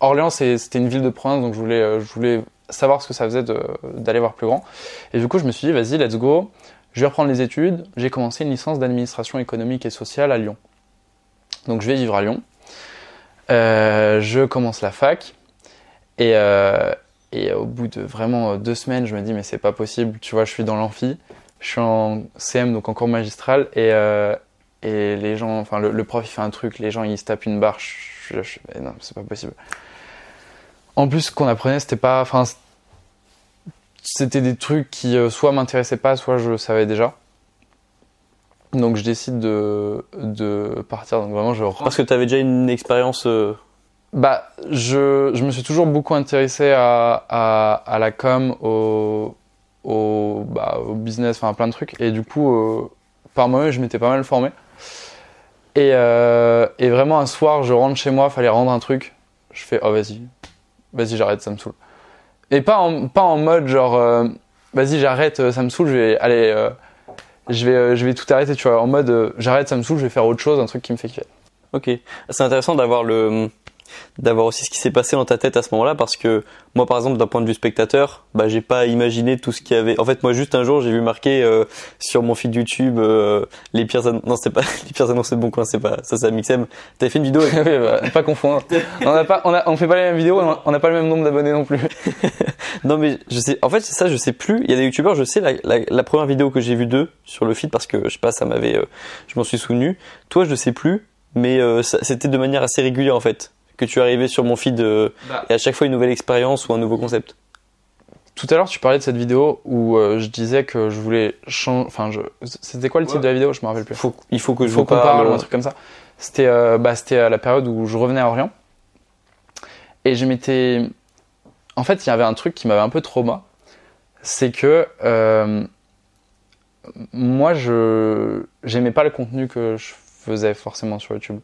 Speaker 1: Orléans, c'était une ville de province, donc je voulais, euh, je voulais savoir ce que ça faisait d'aller voir plus grand. Et du coup, je me suis dit, vas-y, let's go. Je vais reprendre les études. J'ai commencé une licence d'administration économique et sociale à Lyon. Donc, je vais vivre à Lyon. Euh, je commence la fac. Et, euh, et au bout de vraiment deux semaines, je me dis, mais c'est pas possible. Tu vois, je suis dans l'amphi, je suis en CM, donc en cours magistral, et, et les gens, enfin, le, le prof, il fait un truc, les gens, ils se tapent une barre. Je, je, je- mais non, c'est pas possible. En plus, ce qu'on apprenait, c'était pas. Enfin, c'était des trucs qui euh, soit m'intéressaient pas, soit je savais déjà. Donc je décide de, de partir. Donc vraiment, je rentre
Speaker 2: Parce que t'avais déjà une expérience. euh,
Speaker 1: bah, je, je me suis toujours beaucoup intéressé à, à, à la com, au, au, bah, au business, enfin à plein de trucs. Et du coup, euh, par moi-même, je m'étais pas mal formé. Et, euh, et vraiment, un soir, je rentre chez moi, fallait rendre un truc. Je fais, oh vas-y, vas-y, j'arrête, ça me saoule. Et pas en, pas en mode genre, euh, vas-y, j'arrête, euh, ça me saoule, je vais aller, je vais, je vais tout arrêter, tu vois. En mode, j'arrête, ça me saoule, je vais faire autre chose, un truc qui me fait kiffer.
Speaker 2: Ok. C'est intéressant d'avoir le, d'avoir aussi ce qui s'est passé dans ta tête à ce moment-là parce que moi, par exemple, d'un point de vue spectateur, bah, j'ai pas imaginé tout ce qu'il y avait. En fait, moi, juste un jour, j'ai vu marquer euh, sur mon feed YouTube euh, les pires annonces. Non, c'est pas *laughs* les pires annonces de bon coin, c'est pas ça, c'est Amixem. T'avais fait une vidéo. *laughs* Avec...
Speaker 1: Oui, bah, pas confondre. On a pas, on a, on fait pas les mêmes vidéos, on a pas le même nombre d'abonnés non plus. *laughs*
Speaker 2: Non, mais je sais. En fait, c'est ça, je sais plus. Il y a des youtubeurs, je sais la, la, la première vidéo que j'ai vue d'eux sur le feed parce que je sais pas, ça m'avait, euh, je m'en suis souvenu. Toi, je sais plus, mais euh, ça- c'était de manière assez régulière en fait que tu arrivais sur mon feed euh,
Speaker 1: Bah.
Speaker 2: et à chaque fois une nouvelle expérience ou un nouveau concept.
Speaker 1: Tout à l'heure, tu parlais de cette vidéo où euh, je disais que je voulais changer. Enfin, je... c'était quoi le titre
Speaker 2: Ouais.
Speaker 1: de la vidéo? Je me rappelle plus.
Speaker 2: Faut, il faut que
Speaker 1: Il
Speaker 2: je
Speaker 1: faut
Speaker 2: vous
Speaker 1: qu'on
Speaker 2: parle.
Speaker 1: parle ou un truc comme ça. C'était euh, bah, c'était à la période où je revenais à Orléans. Et je m'étais. En fait, il y avait un truc qui m'avait un peu trauma. C'est que. euh, moi, je. J'aimais pas le contenu que je faisais forcément sur YouTube.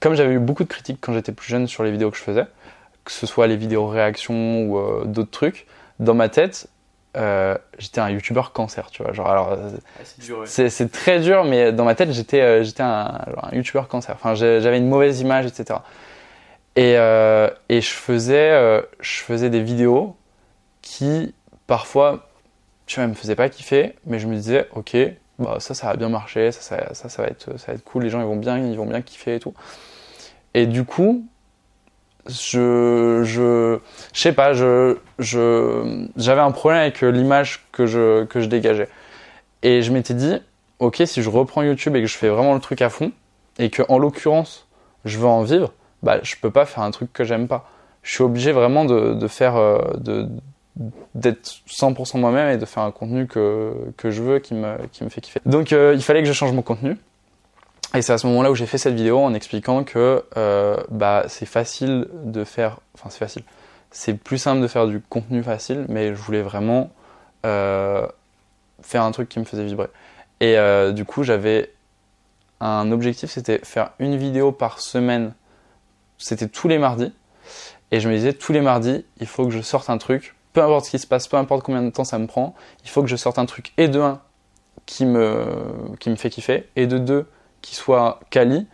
Speaker 1: Comme j'avais eu beaucoup de critiques quand j'étais plus jeune sur les vidéos que je faisais, que ce soit les vidéos réactions ou euh, d'autres trucs, dans ma tête, euh, j'étais un youtubeur cancer, tu vois. Genre, alors, euh, c'est c'est très dur, mais dans ma tête, j'étais euh, j'étais un, un youtubeur cancer. Enfin, j'avais une mauvaise image, etc. Et, et je, faisais, je faisais des vidéos qui, parfois, tu vois, me faisaient pas kiffer, mais je me disais, ok, bah, ça, ça va bien marcher, ça, ça, ça, ça va être, ça va être cool, les gens, ils vont bien, ils vont bien kiffer et tout. Et du coup, je, je, je sais pas, je, je, j'avais un problème avec l'image que je, que je dégageais. Et je m'étais dit, ok, si je reprends YouTube et que je fais vraiment le truc à fond, et que en l'occurrence, je veux en vivre, bah, je peux pas faire un truc que j'aime pas. Je suis obligé vraiment de, de faire, euh, de, d'être 100% moi-même et de faire un contenu que, que je veux, qui me, qui me fait kiffer. Donc, euh, il fallait que je change mon contenu. Et c'est à ce moment-là où j'ai fait cette vidéo en expliquant que euh, bah, c'est facile de faire. Enfin, c'est facile. C'est plus simple de faire du contenu facile, mais je voulais vraiment euh, faire un truc qui me faisait vibrer. Et euh, du coup, j'avais un objectif, c'était faire une vidéo par semaine. C'était tous les mardis. Et je me disais, tous les mardis, il faut que je sorte un truc. Peu importe ce qui se passe, peu importe combien de temps ça me prend, il faut que je sorte un truc. Et de un, qui me, qui me fait kiffer. Et de deux, qui soit quali.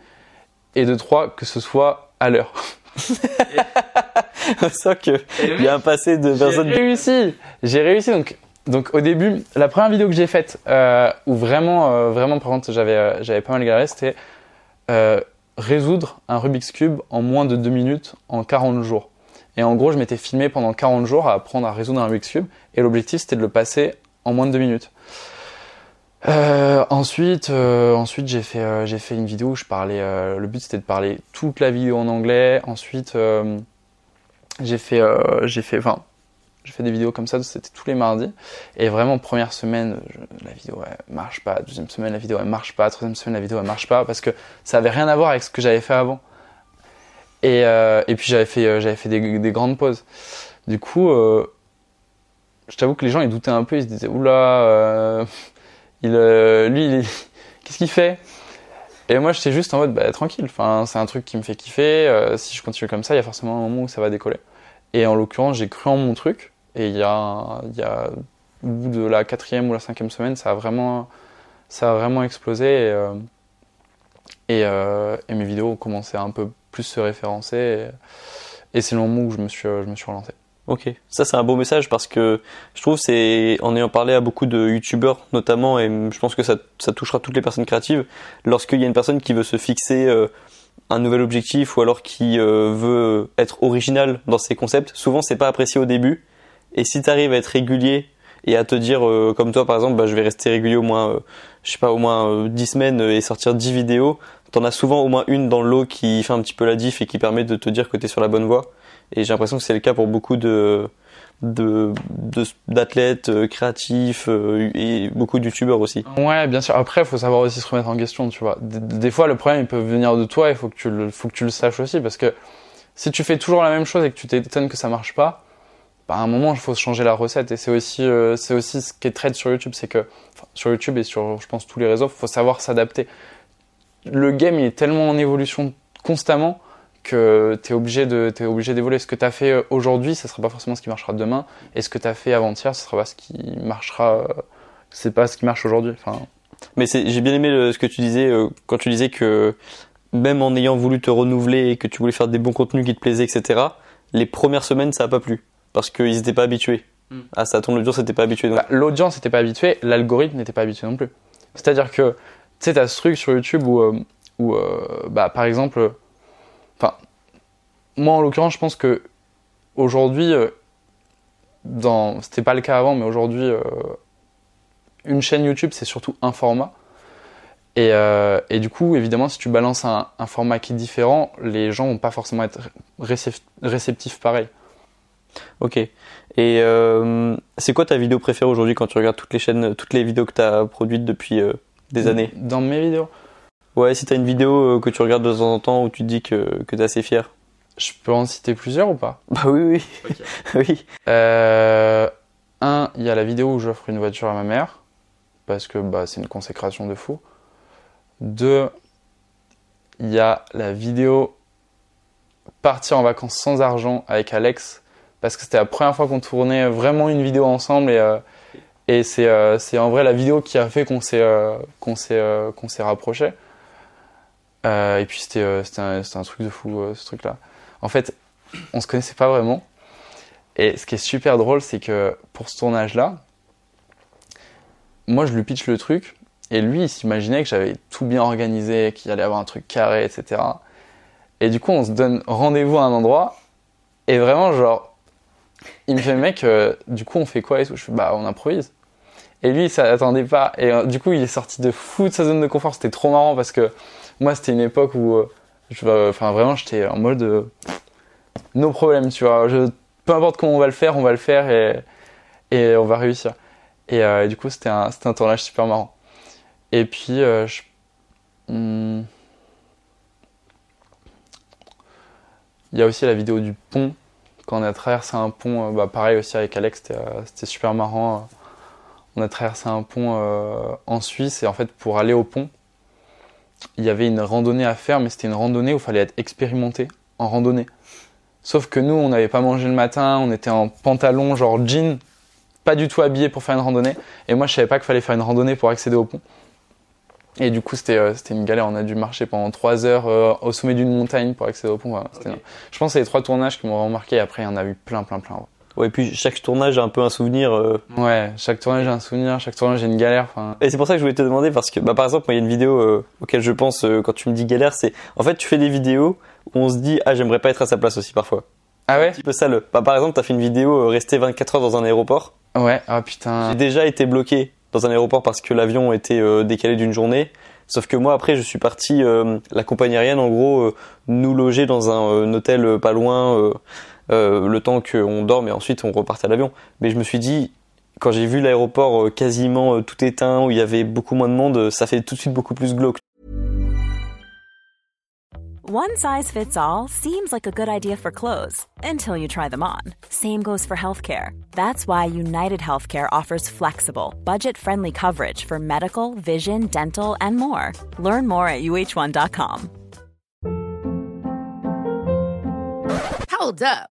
Speaker 1: Et de trois, que ce soit à l'heure. *laughs*
Speaker 2: On sent que il y a un passé de
Speaker 1: J'ai
Speaker 2: personnes.
Speaker 1: réussi. J'ai réussi. Donc, donc au début, la première vidéo que j'ai faite, euh, où vraiment, euh, vraiment, par contre, j'avais, euh, j'avais pas mal galéré, c'était euh, résoudre un Rubik's Cube en moins de 2 minutes en 40 jours. Et en gros, je m'étais filmé pendant 40 jours à apprendre à résoudre un Rubik's Cube. Et l'objectif, c'était de le passer en moins de 2 minutes. Euh, ensuite, euh, ensuite j'ai fait, euh, j'ai fait une vidéo où je parlais. euh, le but c'était de parler toute la vidéo en anglais. Ensuite, euh, j'ai fait, euh, j'ai fait, enfin, j'ai fait des vidéos comme ça. C'était tous les mardis. Et vraiment, première semaine, la vidéo elle marche pas. Deuxième semaine, la vidéo elle marche pas. Troisième semaine, la vidéo elle marche pas parce que ça avait rien à voir avec ce que j'avais fait avant. Et, et puis j'avais fait, j'avais fait des, des grandes pauses. Du coup, je t'avoue que les gens ils doutaient un peu. Ils se disaient oula. Euh, lui, il est- *laughs* qu'est-ce qu'il fait? Et moi, j'étais juste en mode, bah, tranquille. Enfin, c'est un truc qui me fait kiffer. euh, si je continue comme ça, il y a forcément un moment où ça va décoller. Et en l'occurrence, j'ai cru en mon truc. Et il y a, il y a, au bout de la quatrième ou la cinquième semaine, ça a vraiment, ça a vraiment explosé. Et, euh, mes vidéos ont commencé à un peu plus se référencer. Et, et c'est le moment où je me suis, je me suis relancé.
Speaker 2: Ok, ça c'est un beau message parce que je trouve c'est en ayant parlé à beaucoup de youtubeurs notamment et je pense que ça, ça touchera toutes les personnes créatives lorsqu'il y a une personne qui veut se fixer euh, un nouvel objectif ou alors qui euh, veut être original dans ses concepts, souvent c'est pas apprécié au début et si tu arrives à être régulier et à te dire euh, comme toi par exemple bah, je vais rester régulier au moins euh, je sais pas au moins euh, 10 semaines et sortir 10 vidéos, t'en as souvent au moins une dans le lot qui fait un petit peu la diff et qui permet de te dire que tu es sur la bonne voie. Et j'ai l'impression que c'est le cas pour beaucoup de de de- d'athlètes euh, créatifs euh, et beaucoup de youtubeurs aussi.
Speaker 1: Ouais, bien sûr. Après, il faut savoir aussi se remettre en question, tu vois. Des, fois, le problème, il peut venir de toi, il faut que tu le, faut que tu le saches aussi, parce que si tu fais toujours la même chose et que tu t'étonnes que ça marche pas, bah, à un moment, il faut changer la recette. Et c'est aussi, euh, aussi ce qui est trade sur YouTube, c'est que, sur YouTube et sur, je pense, tous les réseaux, il faut savoir s'adapter. Le game, il est tellement en évolution constamment que t'es obligé de, t'es obligé d'évoluer. Ce que t'as fait euh, aujourd'hui, ça sera pas forcément ce qui marchera demain, et ce que t'as fait avant-hier, ce sera pas ce qui marchera, euh, c'est pas ce qui marche aujourd'hui. Enfin,
Speaker 2: Mais c'est j'ai bien aimé le- ce que tu disais euh, quand tu disais que même en ayant voulu te renouveler et que tu voulais faire des bons contenus qui te plaisaient, etc. Les premières semaines, ça a pas plu parce qu'ils étaient pas habitués.
Speaker 3: Mm.
Speaker 2: À ça, ton audience n'était pas habitué. donc-
Speaker 1: Bah, l'audience n'était pas habituée, l'algorithme n'était pas habitué non plus. C'est-à-dire que, tu sais, t'as ce truc sur YouTube où, euh, où euh, bah, par exemple, moi en l'occurrence, je pense que aujourd'hui, euh, dans, c'était pas le cas avant, mais aujourd'hui, euh, une chaîne YouTube, c'est surtout un format. Et, euh, et du coup, évidemment, si tu balances un, un format qui est différent, les gens vont pas forcément être récep- réceptifs pareil.
Speaker 2: Ok. Et euh, c'est quoi ta vidéo préférée aujourd'hui quand tu regardes toutes les chaînes, toutes les vidéos que tu as produites depuis des années?
Speaker 1: Dans mes vidéos.
Speaker 2: Ouais, si t'as une vidéo que tu regardes de temps en temps où tu te dis que, que t'es assez fier.
Speaker 1: Je peux en citer plusieurs ou pas?
Speaker 2: Bah oui, oui. *laughs* oui.
Speaker 1: Euh, un, il y a la vidéo où j'offre une voiture à ma mère, parce que bah, c'est une consécration de fou. Deux, il y a la vidéo partir en vacances sans argent avec Alex, parce que c'était la première fois qu'on tournait vraiment une vidéo ensemble et, euh, et c'est euh, c'est en vrai la vidéo qui a fait qu'on s'est euh, qu'on s'est euh, qu'on s'est rapprochés. Euh, et puis c'était euh, c'était un, c'était un truc de fou euh, ce truc là. En fait, on se connaissait pas vraiment. Et ce qui est super drôle, c'est que pour ce tournage-là, moi je lui pitch le truc, et lui il s'imaginait que j'avais tout bien organisé, qu'il allait avoir un truc carré, etc. Et du coup, on se donne rendez-vous à un endroit, et vraiment, genre, il me fait, mec, euh, du coup, on fait quoi et tout? Je fais, bah, on improvise. Et lui, il s'attendait pas. Et euh, du coup, il est sorti de fou de sa zone de confort. C'était trop marrant parce que moi, c'était une époque où, euh, enfin, vraiment, j'étais en mode, euh, no problème, tu vois. Peu importe comment on va le faire, on va le faire et, on va réussir. Et, euh, du coup, c'était un, tournage super marrant. Et puis, euh, hmm. il y a aussi la vidéo du pont. Quand on a traversé un pont, euh, bah, pareil aussi avec Alex, c'était, super marrant. On a traversé un pont en Suisse et en fait, pour aller au pont, il y avait une randonnée à faire, mais c'était une randonnée où il fallait être expérimenté en randonnée. Sauf que nous, on n'avait pas mangé le matin, on était en pantalon, genre jean, pas du tout habillé pour faire une randonnée. Et moi, je savais pas qu'il fallait faire une randonnée pour accéder au pont. Et du coup, c'était euh, une galère. On a dû marcher pendant trois heures euh, au sommet d'une montagne pour accéder au pont. Voilà, Je pense que c'est les trois tournages qui m'ont vraiment marqué. Et après, il y en a eu plein, plein, plein.
Speaker 2: Ouais, et puis chaque tournage a un peu un souvenir. euh,
Speaker 1: Ouais, chaque tournage j'ai un souvenir, chaque tournage j'ai une galère. Enfin,
Speaker 2: Et c'est pour ça que je voulais te demander parce que, bah, par exemple, moi, il y a une vidéo euh, auquel je pense euh, quand tu me dis galère, c'est en fait tu fais des vidéos où on se dit ah j'aimerais pas être à sa place aussi parfois.
Speaker 1: ah ouais?
Speaker 2: Un petit peu ça le. Bah, par exemple, t'as fait une vidéo euh, rester 24 heures dans un aéroport.
Speaker 1: Ouais, ah putain.
Speaker 2: J'ai déjà été bloqué dans un aéroport parce que l'avion était euh, décalé d'une journée. Sauf que moi après je suis parti, euh, la compagnie aérienne en gros euh, nous loger dans un, hôtel pas loin euh, le temps qu'on dorme et ensuite on repartait à l'avion. Mais je me suis dit quand j'ai vu l'aéroport euh, quasiment euh, tout éteint où il y avait beaucoup moins de monde, euh, ça fait tout de suite beaucoup plus glauque.
Speaker 5: One size fits all seems like a good idea for clothes until you try them on. Same goes for healthcare. That's why United Healthcare offers flexible, budget friendly coverage for medical, vision, dental, and more. Learn more at uh1.com.
Speaker 6: Hold up.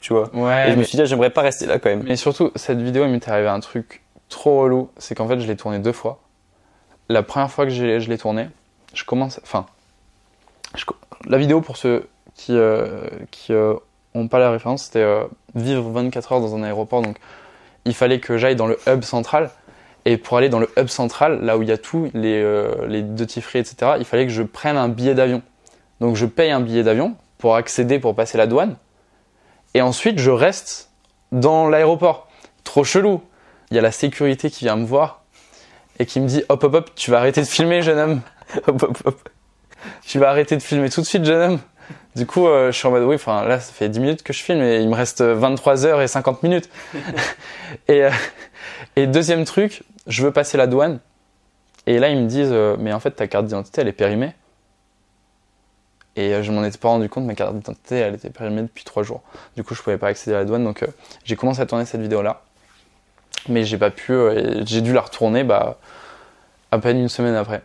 Speaker 2: Tu vois.
Speaker 1: Ouais.
Speaker 2: et je me suis dit ah, j'aimerais pas rester là quand même.
Speaker 1: Mais surtout, cette vidéo, il m'est arrivé un truc trop relou. C'est qu'en fait, je l'ai tournée deux fois. La première fois que je l'ai tournée, je commence. Enfin. je la vidéo, pour ceux qui euh, qui euh, ont pas la référence, c'était euh, vivre 24 heures dans un aéroport. Donc, il fallait que j'aille dans le hub central. Et pour aller dans le hub central, là où il y a tout, les, euh, les duty free, etc., il fallait que je prenne un billet d'avion. Donc, je paye un billet d'avion pour accéder, pour passer la douane. Et ensuite, je reste dans l'aéroport. Trop chelou. Il y a la sécurité qui vient me voir et qui me dit hop hop hop, tu vas arrêter de filmer, jeune homme. *laughs*
Speaker 2: Hop, hop, hop.
Speaker 1: Tu vas arrêter de filmer tout de suite, jeune homme. Du coup, euh, je suis en mode oui, enfin là, ça fait 10 minutes que je filme et il me reste 23 heures et 50 minutes. *laughs* et, euh, et deuxième truc, je veux passer la douane. Et là, ils me disent euh, mais en fait, ta carte d'identité, elle est périmée. Et euh, je m'en étais pas rendu compte, ma carte d'identité, elle était périmée depuis 3 jours. Du coup, je pouvais pas accéder à la douane, donc euh, j'ai commencé à tourner cette vidéo-là. Mais j'ai pas pu, euh, j'ai dû la retourner bah, à peine une semaine après.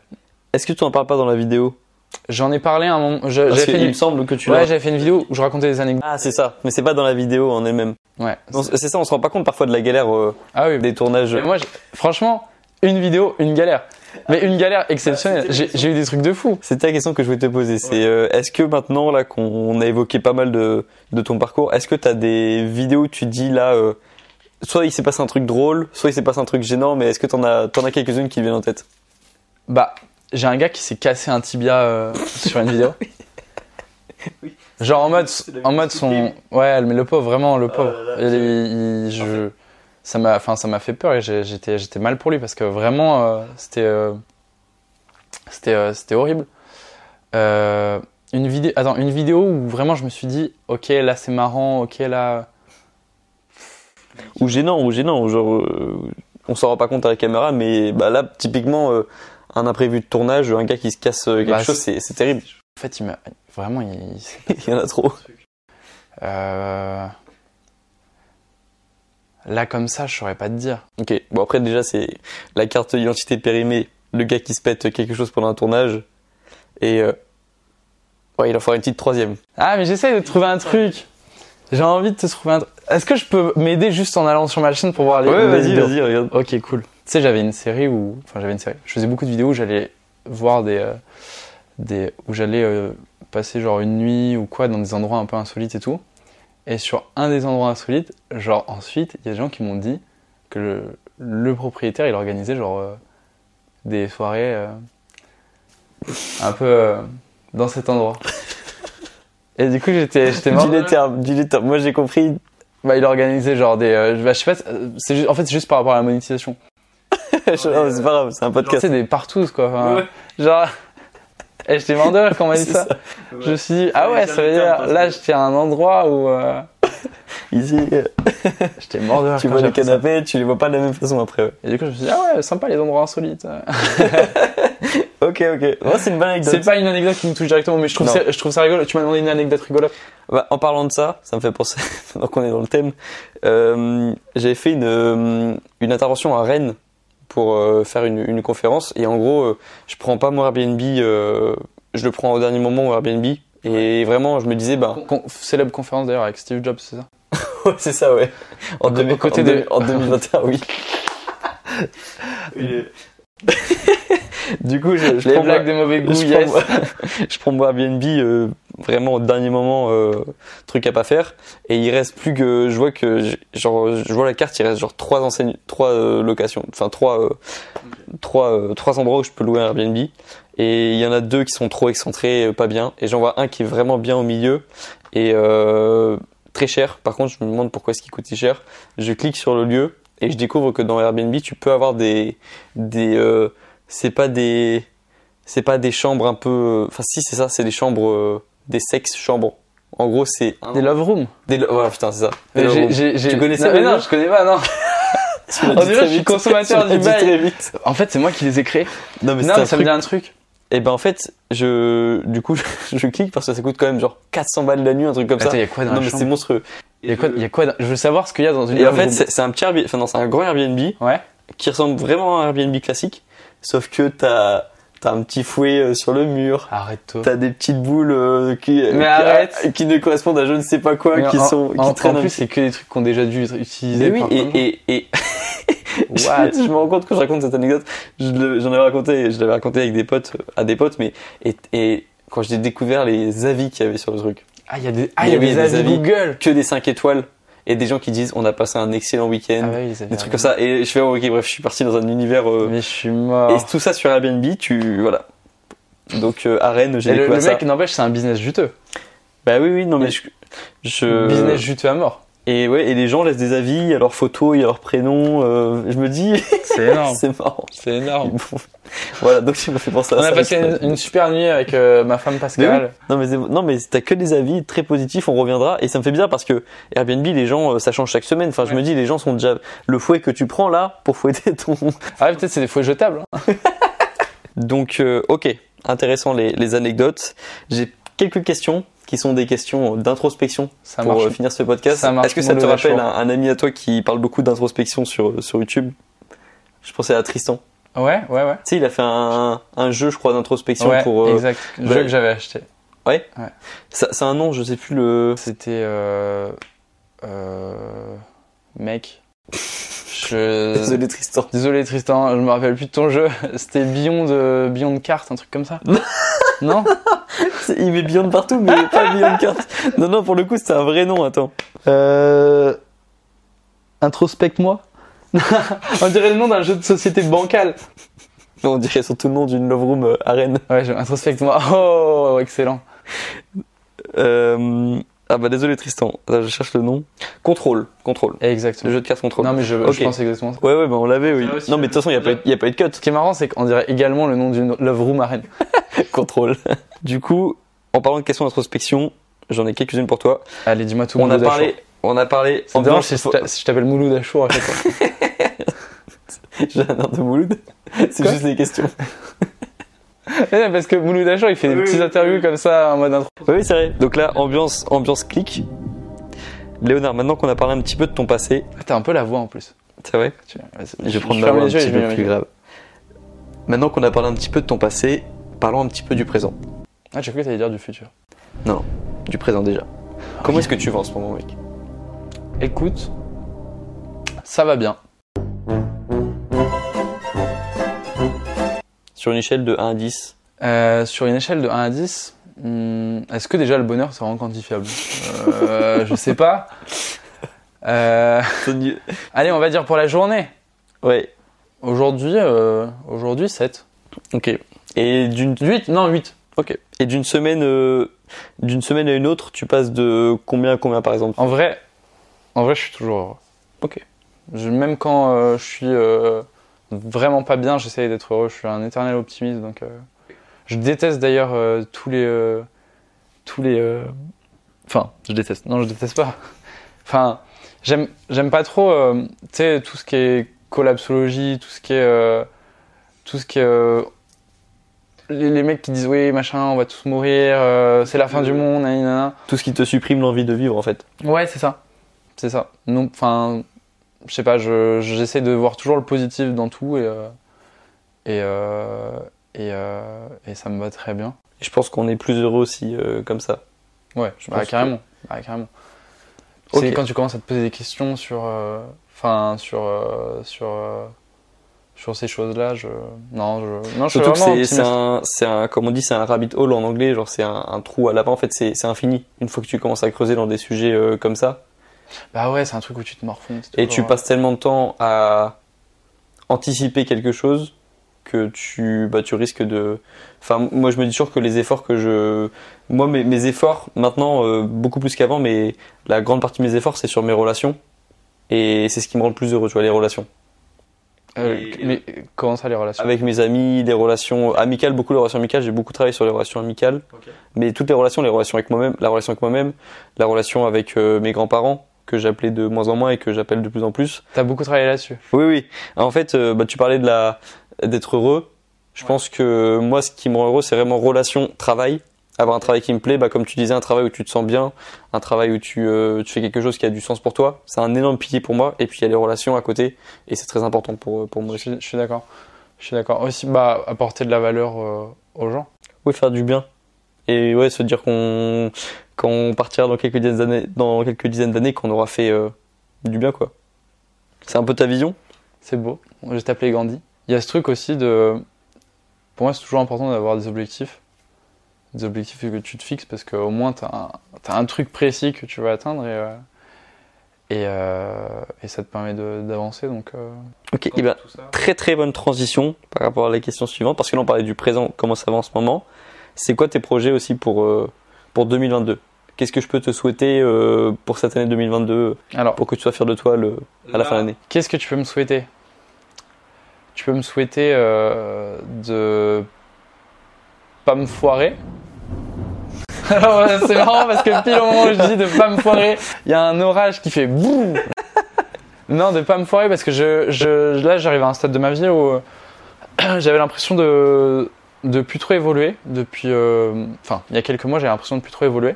Speaker 2: Est-ce que tu en parles pas dans la vidéo?
Speaker 1: J'en ai parlé à un moment. je-
Speaker 2: Parce
Speaker 1: fait,
Speaker 2: qu'il
Speaker 1: une...
Speaker 2: me semble que tu
Speaker 1: ouais, j'avais fait une vidéo où je racontais des anecdotes.
Speaker 2: Ah c'est ça, mais c'est pas dans la vidéo en elle-même.
Speaker 1: Ouais.
Speaker 2: C'est ça, on se rend pas compte parfois de la galère euh,
Speaker 1: Ah oui.
Speaker 2: des tournages.
Speaker 1: Mais moi, franchement, une vidéo, une galère. Mais une galère exceptionnelle. J'ai j'ai eu des trucs de fou.
Speaker 2: C'était la question que je voulais te poser. C'est euh, est-ce que maintenant là qu'on a évoqué pas mal de, de ton parcours, est-ce que t'as des vidéos où tu dis là, euh, soit il s'est passé un truc drôle, soit il s'est passé un truc gênant, mais est-ce que t'en as t'en as quelques-unes qui te viennent en tête?
Speaker 1: Bah, j'ai un gars qui s'est cassé un tibia euh, *laughs* sur une vidéo. Genre en mode, en mode son, ouais, mais le pauvre, vraiment le pauvre. Il- il- je, ça m'a, enfin, ça m'a fait peur et j'étais, j'étais mal pour lui parce que vraiment, euh, c'était, euh, c'était, euh, c'était horrible. Une vidéo, attends, une vidéo où vraiment je me suis dit, ok, là c'est marrant, ok, là,
Speaker 2: Ou gênant, ou gênant, genre on s'en rend pas compte à la caméra, mais bah là typiquement un imprévu de tournage, un gars qui se casse quelque
Speaker 1: Bah,
Speaker 2: chose, c'est terrible.
Speaker 1: en fait, il m'a, vraiment, il, il *laughs*
Speaker 2: y en a trop.
Speaker 1: Euh... Là, comme ça, je saurais pas te dire.
Speaker 2: Ok, bon après déjà c'est la carte d'identité périmée, le gars qui se pète quelque chose pendant un tournage, et euh, ouais il en faudra une petite troisième.
Speaker 1: Ah, mais j'essaye de trouver un truc. J'ai envie de te trouver un truc. Est-ce que je peux m'aider juste en allant sur ma chaîne pour voir les,
Speaker 2: Ouais vas-y vas-y regarde.
Speaker 1: Ok, cool. Tu sais, j'avais une série où. Enfin, j'avais une série. Je faisais beaucoup de vidéos où j'allais voir des. euh, des où j'allais euh, passer genre une nuit ou quoi dans des endroits un peu insolites et tout. Et sur un des endroits insolites, genre ensuite, il y a des gens qui m'ont dit que le, le propriétaire, il organisait genre euh, des soirées euh, un peu euh, dans cet endroit. *laughs* Et du coup, j'étais j'étais mort.
Speaker 2: Dis les termes, dis les termes. Moi j'ai compris.
Speaker 1: Bah, il organisait genre des. euh, bah, je sais pas, c'est juste- en fait, c'est juste par rapport à la monétisation. *laughs*
Speaker 2: C'est pas grave, c'est un podcast.
Speaker 1: sais, des partous, quoi. enfin, Genre. *laughs* Et j'étais rire quand on m'a dit ça. Je me suis dit, ah ouais, ça veut dire, là, j'étais à un endroit où. euh, *laughs*
Speaker 2: Ici, *laughs*
Speaker 1: J'étais rire
Speaker 2: tu vois les
Speaker 1: appris ça.
Speaker 2: canapés, tu les vois pas de la même façon après. Ouais,
Speaker 1: Et du coup, je me suis dit, ah ouais, sympa les endroits insolites.
Speaker 2: Ok, ok. Ouais, c'est une bonne anecdote.
Speaker 1: C'est pas une anecdote qui me touche directement, mais je trouve, ça, je trouve ça rigolo. Tu m'as demandé une anecdote rigolote.
Speaker 2: Bah, en parlant de ça, ça me fait penser, maintenant qu'on est dans le thème, euh, j'avais fait une, euh, une intervention à Rennes pour euh, faire une, une conférence et en gros, euh, je prends pas mon Airbnb, euh, je le prends au dernier moment au Airbnb et vraiment, je me disais, bah,
Speaker 1: Con- célèbre conférence d'ailleurs avec Steve Jobs, c'est ça? *laughs*
Speaker 2: Ouais, c'est ça, ouais. En,
Speaker 1: côtés
Speaker 2: en,
Speaker 1: de-
Speaker 2: en 2021, oui. *laughs* *laughs* *laughs* du coup, je, je
Speaker 1: Les blagues de mauvais goût,
Speaker 2: je,
Speaker 1: yes.
Speaker 2: prends, mon *laughs* Airbnb euh, vraiment au dernier moment, euh, truc à pas faire. Et il reste plus que, je vois que, genre, je vois la carte, il reste genre trois enseignes, trois euh, locations, enfin trois, euh, trois, euh, trois endroits où je peux louer un Airbnb. Et il y en a deux qui sont trop excentrés, pas bien. Et j'en vois un qui est vraiment bien au milieu et euh, très cher. Par contre, je me demande pourquoi est-ce qu'il coûte si cher. Je clique sur le lieu et je découvre que dans Airbnb, tu peux avoir des, des, euh, c'est pas des, c'est pas des chambres un peu, enfin si c'est ça, c'est des chambres, euh, des sex chambres. En gros, c'est
Speaker 1: Des love rooms.
Speaker 2: des, lo- ouais, putain, c'est ça. Des
Speaker 1: Mais
Speaker 2: love
Speaker 1: j'ai-
Speaker 2: rooms.
Speaker 1: j'ai- j'ai-
Speaker 2: Tu connaissais
Speaker 1: non, mais non, je connais pas, non. *laughs* On dirait que je suis consommateur du bail.
Speaker 2: très vite.
Speaker 1: En fait, c'est moi qui les ai créés.
Speaker 2: Non, mais
Speaker 1: non,
Speaker 2: c'est
Speaker 1: mais
Speaker 2: un
Speaker 1: ça me
Speaker 2: truc.
Speaker 1: dit un truc.
Speaker 2: Et ben en fait, je, du coup, *laughs* je clique parce que ça coûte quand même genre 400 balles la nuit, un truc comme
Speaker 1: Attends,
Speaker 2: ça.
Speaker 1: il y a quoi dans
Speaker 2: non
Speaker 1: la
Speaker 2: mais
Speaker 1: chambre
Speaker 2: c'est monstrueux.
Speaker 1: Il y a quoi, il y a quoi dans- Je veux savoir ce qu'il y a dans une
Speaker 2: Et en fait, c'est un petit Airbnb, enfin non, c'est un grand Airbnb
Speaker 1: Ouais.
Speaker 2: qui ressemble vraiment à un Airbnb classique, sauf que t'as as un petit fouet euh, sur le mur,
Speaker 1: Arrête-toi.
Speaker 2: t'as des petites boules euh, qui,
Speaker 1: Mais
Speaker 2: qui,
Speaker 1: arrête.
Speaker 2: qui ne correspondent à je ne sais pas quoi,
Speaker 1: Mais
Speaker 2: qui
Speaker 1: en,
Speaker 2: sont, qui
Speaker 1: en,
Speaker 2: traînent
Speaker 1: en plus, c'est que des trucs qu'on a déjà dû utiliser.
Speaker 2: Mais oui, et, et, *laughs* *laughs* et je me rends compte quand je raconte cette anecdote, je j'en avais raconté, je l'avais raconté avec des potes, euh, à des potes, mais et, et quand j'ai découvert les avis qu'il y avait sur le truc,
Speaker 1: Ah, il y a des, ah, y a
Speaker 2: oui,
Speaker 1: des avis. Google.
Speaker 2: que des 5 étoiles et des gens qui disent on a passé un excellent week-end,
Speaker 1: Ah, oui,
Speaker 2: des trucs comme ça. Et je fais oh, ok bref, je suis parti dans un univers euh,
Speaker 1: Mais je suis mort.
Speaker 2: et tout ça sur Airbnb, tu voilà. Donc euh, à Rennes, j'ai
Speaker 1: le,
Speaker 2: découvert
Speaker 1: le
Speaker 2: ça.
Speaker 1: mec, n'empêche, c'est un business juteux.
Speaker 2: Bah oui oui non mais je, je-
Speaker 1: Business juteux à mort.
Speaker 2: Et ouais et les gens laissent des avis à leurs photos à leurs prénoms. euh, je me dis
Speaker 1: C'est *laughs* énorme.
Speaker 2: c'est marrant.
Speaker 1: c'est énorme.
Speaker 2: Bon. voilà donc tu me fais penser à
Speaker 1: On
Speaker 2: ça.
Speaker 1: a passé une, une super nuit avec euh, ma femme Pascal.
Speaker 2: Non mais non mais t'as que des avis très positifs, on reviendra et ça me fait bizarre parce que Airbnb les gens euh, ça change chaque semaine. Enfin je
Speaker 1: Ouais.
Speaker 2: me dis les gens sont déjà le fouet que tu prends là pour fouetter ton.
Speaker 1: Ah, peut-être c'est des fouets jetables. hein. *laughs*
Speaker 2: Donc euh, ok intéressant les, les anecdotes. J'ai quelques questions qui sont des questions d'introspection pour
Speaker 1: marche.
Speaker 2: euh, finir ce podcast. Est-ce que ça te
Speaker 1: le
Speaker 2: rappelle un, un ami à toi qui parle beaucoup d'introspection sur sur YouTube? Je pensais à Tristan.
Speaker 1: Ouais, ouais, ouais.
Speaker 2: Tu sais il a fait un, un jeu je crois d'introspection
Speaker 1: Ouais,
Speaker 2: pour. euh,
Speaker 1: exact. Le
Speaker 2: bah,
Speaker 1: jeu que j'avais acheté.
Speaker 2: ça- C'est un nom je sais plus le.
Speaker 1: C'était. Euh, euh, mec. *laughs* Je.
Speaker 2: Désolé Tristan.
Speaker 1: Désolé Tristan, je me rappelle plus de ton jeu. *laughs* C'était Beyond, euh, Beyond Cart, un truc comme ça. *laughs* non?
Speaker 2: Il met Beyond partout, mais pas Beyond Cart. Non, non, pour le coup, c'était un vrai nom, attends.
Speaker 1: Euh... Introspecte-moi. *laughs* On dirait le nom d'un jeu de société bancale.
Speaker 2: Non, on dirait surtout le nom d'une love room euh, Rennes.
Speaker 1: Ouais, je... introspecte-moi. *laughs* Oh, excellent.
Speaker 2: Euh... Ah bah désolé Tristan, Là, je cherche le nom. Contrôle, contrôle.
Speaker 1: Exactement.
Speaker 2: Le jeu de cartes contrôle.
Speaker 1: Non, mais je,
Speaker 2: Ok.
Speaker 1: je pense exactement ça.
Speaker 2: Ouais, ouais, bah on l'avait, oui. Non, mais de toute façon, il n'y a, pas eu- y a pas eu de cut.
Speaker 1: Ce qui est marrant, c'est qu'on dirait également le nom d'une Love Room Rennes. *laughs*
Speaker 2: Contrôle. Du coup, en parlant de questions d'introspection, j'en ai quelques-unes pour toi.
Speaker 1: Allez, dis-moi tout.
Speaker 2: On a parlé,
Speaker 1: Achour.
Speaker 2: on a parlé.
Speaker 1: Si je je t'appelle Mouloud Achour à chaque fois *laughs*
Speaker 2: J'ai un air de Mouloud. C'est juste des questions. *laughs*
Speaker 1: Ouais, Parce que Mouloud Achour, il fait des petites
Speaker 2: oui,
Speaker 1: interviews
Speaker 2: oui.
Speaker 1: comme ça en mode intro.
Speaker 2: Oui, c'est vrai. Donc là, ambiance, ambiance clic. Léonard, maintenant qu'on a parlé un petit peu de ton passé,
Speaker 1: Ah, T'as un peu la voix en plus.
Speaker 2: c'est vrai Je vais prendre ma
Speaker 1: ferme
Speaker 2: voix un petit
Speaker 1: je
Speaker 2: peu
Speaker 1: ma
Speaker 2: plus grave. Maintenant qu'on a parlé un petit peu de ton passé, parlons un petit peu du présent.
Speaker 1: Ah, j'ai cru que t'allais dire du futur.
Speaker 2: Non, du présent déjà. Comment est-ce que tu vas en ce moment, mec?
Speaker 1: Écoute, ça va bien.
Speaker 2: Sur une échelle de 1 à 10.
Speaker 1: Euh, sur une échelle de 1 à 10, hmm, est-ce que déjà le bonheur c'est vraiment quantifiable? Euh, Je sais pas. *laughs* Euh, *laughs* allez, on va dire pour la journée.
Speaker 2: Ouais,
Speaker 1: Aujourd'hui, euh, aujourd'hui 7.
Speaker 2: ok. Et d'une
Speaker 1: 8 Non, 8.
Speaker 2: Ok. Et d'une semaine, euh, d'une semaine à une autre, tu passes de combien à combien par exemple?
Speaker 1: En vrai, en vrai, je suis toujours heureux.
Speaker 2: Ok.
Speaker 1: Je- même quand euh, je suis euh, vraiment pas bien, j'essaye d'être heureux. Je suis un éternel optimiste, donc euh, je déteste d'ailleurs tous les tous les. Enfin, je déteste. Non, je déteste pas. *laughs* Enfin, j'aime j'aime pas trop. tu sais, tout ce qui est collapsologie, tout ce qui est tout ce qui est les, les mecs qui disent oui machin, on va tous mourir, euh, c'est la fin du monde, nanana.
Speaker 2: Tout ce qui te supprime l'envie de vivre en fait.
Speaker 1: Ouais, c'est ça. C'est ça. Non, enfin, je sais pas, je- j'essaie de voir toujours le positif dans tout et euh, et euh, et, et ça me va très bien.
Speaker 2: Et je pense qu'on est plus heureux aussi comme ça.
Speaker 1: Ouais,
Speaker 2: Je
Speaker 1: bah,
Speaker 2: pense que-
Speaker 1: carrément. Bah, carrément.
Speaker 2: Ok.
Speaker 1: C'est quand tu commences à te poser des questions sur, enfin, sur, sur, sur ces choses-là. Je, non, je, non, je
Speaker 2: Surtout c'est un, c'est un, comme on dit, c'est un rabbit hole en anglais, genre c'est un, un trou à lapin. En fait, c'est c'est infini. Une fois que tu commences à creuser dans des sujets euh, comme ça,
Speaker 1: Bah ouais, c'est un truc où tu te morfonds. c'est
Speaker 2: et tu passes tellement de temps à anticiper quelque chose que tu, bah, tu risques de. Enfin, moi, je me dis toujours que les efforts que je, moi, mes, mes efforts maintenant euh, beaucoup plus qu'avant, mais la grande partie de mes efforts, c'est sur mes relations, et c'est ce qui me rend le plus heureux, tu vois, les relations.
Speaker 1: Euh,
Speaker 2: et-
Speaker 1: mais comment ça les relations
Speaker 2: avec mes amis, des relations amicales, beaucoup de relations amicales. J'ai beaucoup travaillé sur les relations amicales, mais toutes les relations, les relations avec moi-même, la relation avec moi-même, la relation avec euh, mes grands-parents que j'appelais de moins en moins et que j'appelle de plus en plus.
Speaker 1: T'as beaucoup travaillé là-dessus.
Speaker 2: Oui, oui. En fait, euh, bah, tu parlais de la d'être heureux. Je pense que moi, ce qui me rend heureux, c'est vraiment relation, travail. Avoir un travail qui me plaît, bah, comme tu disais, un travail où tu te sens bien, un travail où tu, euh, tu fais quelque chose qui a du sens pour toi. C'est un énorme pilier pour moi. Et puis il y a les relations à côté, et c'est très important pour, pour moi
Speaker 1: Je suis, je suis d'accord. Je suis d'accord. Aussi, bah, apporter de la valeur euh, aux gens.
Speaker 2: Oui, faire du bien. Et ouais, se dire qu'on quand on partira dans quelques dizaines d'années, dans quelques dizaines d'années, qu'on aura fait euh, du bien, quoi. C'est un peu ta vision?
Speaker 1: C'est beau. Je t'appeler Gandhi. Il y a ce truc aussi de. Pour moi, c'est toujours important d'avoir des objectifs. Des objectifs que tu te fixes parce qu'au moins, tu as, un truc précis que tu veux atteindre et, euh, et, euh, et ça te permet d'avancer. Donc, euh,
Speaker 2: Ok, et ben, très très bonne transition par rapport à la question suivante, parce que là on parlait du présent, comment ça va en ce moment. C'est quoi tes projets aussi pour, pour 2022 Qu'est-ce que je peux te souhaiter euh, pour cette année 2022
Speaker 1: Alors,
Speaker 2: pour que tu sois fier de toi le, à la fin de l'année?
Speaker 1: Qu'est-ce que tu peux me souhaiter? Tu peux me souhaiter euh, de pas me foirer. C'est marrant parce que pile au moment où je dis de pas me foirer, il y a un orage qui fait boum. Non, de pas me foirer parce que je, je là j'arrive à un stade de ma vie où *clears throat* j'avais l'impression de de plus trop évoluer depuis. euh, il y a quelques mois j'avais l'impression de plus trop évoluer.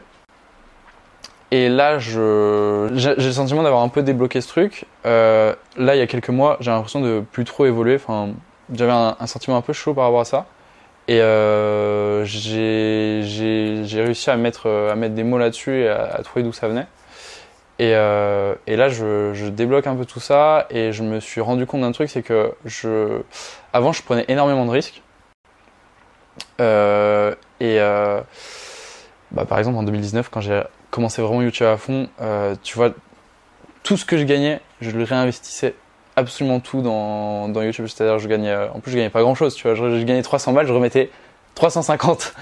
Speaker 1: Et là, je, j'ai le sentiment d'avoir un peu débloqué ce truc. Euh, là, il y a quelques mois, j'ai l'impression de plus trop évoluer. Enfin, j'avais un sentiment un peu chaud par rapport à ça. Et euh, j'ai réussi à mettre, à mettre des mots là-dessus et à, trouver d'où ça venait. Et, euh, et là, je, je débloque un peu tout ça et je me suis rendu compte d'un truc, c'est que je, avant, je prenais énormément de risques. Euh, et euh, bah, par exemple, en 2019, quand j'ai commencé vraiment YouTube à fond, tu vois, tout ce que je gagnais, je le réinvestissais absolument tout dans, YouTube. C'est-à-dire, je gagnais, euh, en plus, je gagnais pas grand-chose, tu vois. Je, gagnais 300 balles, je remettais 350.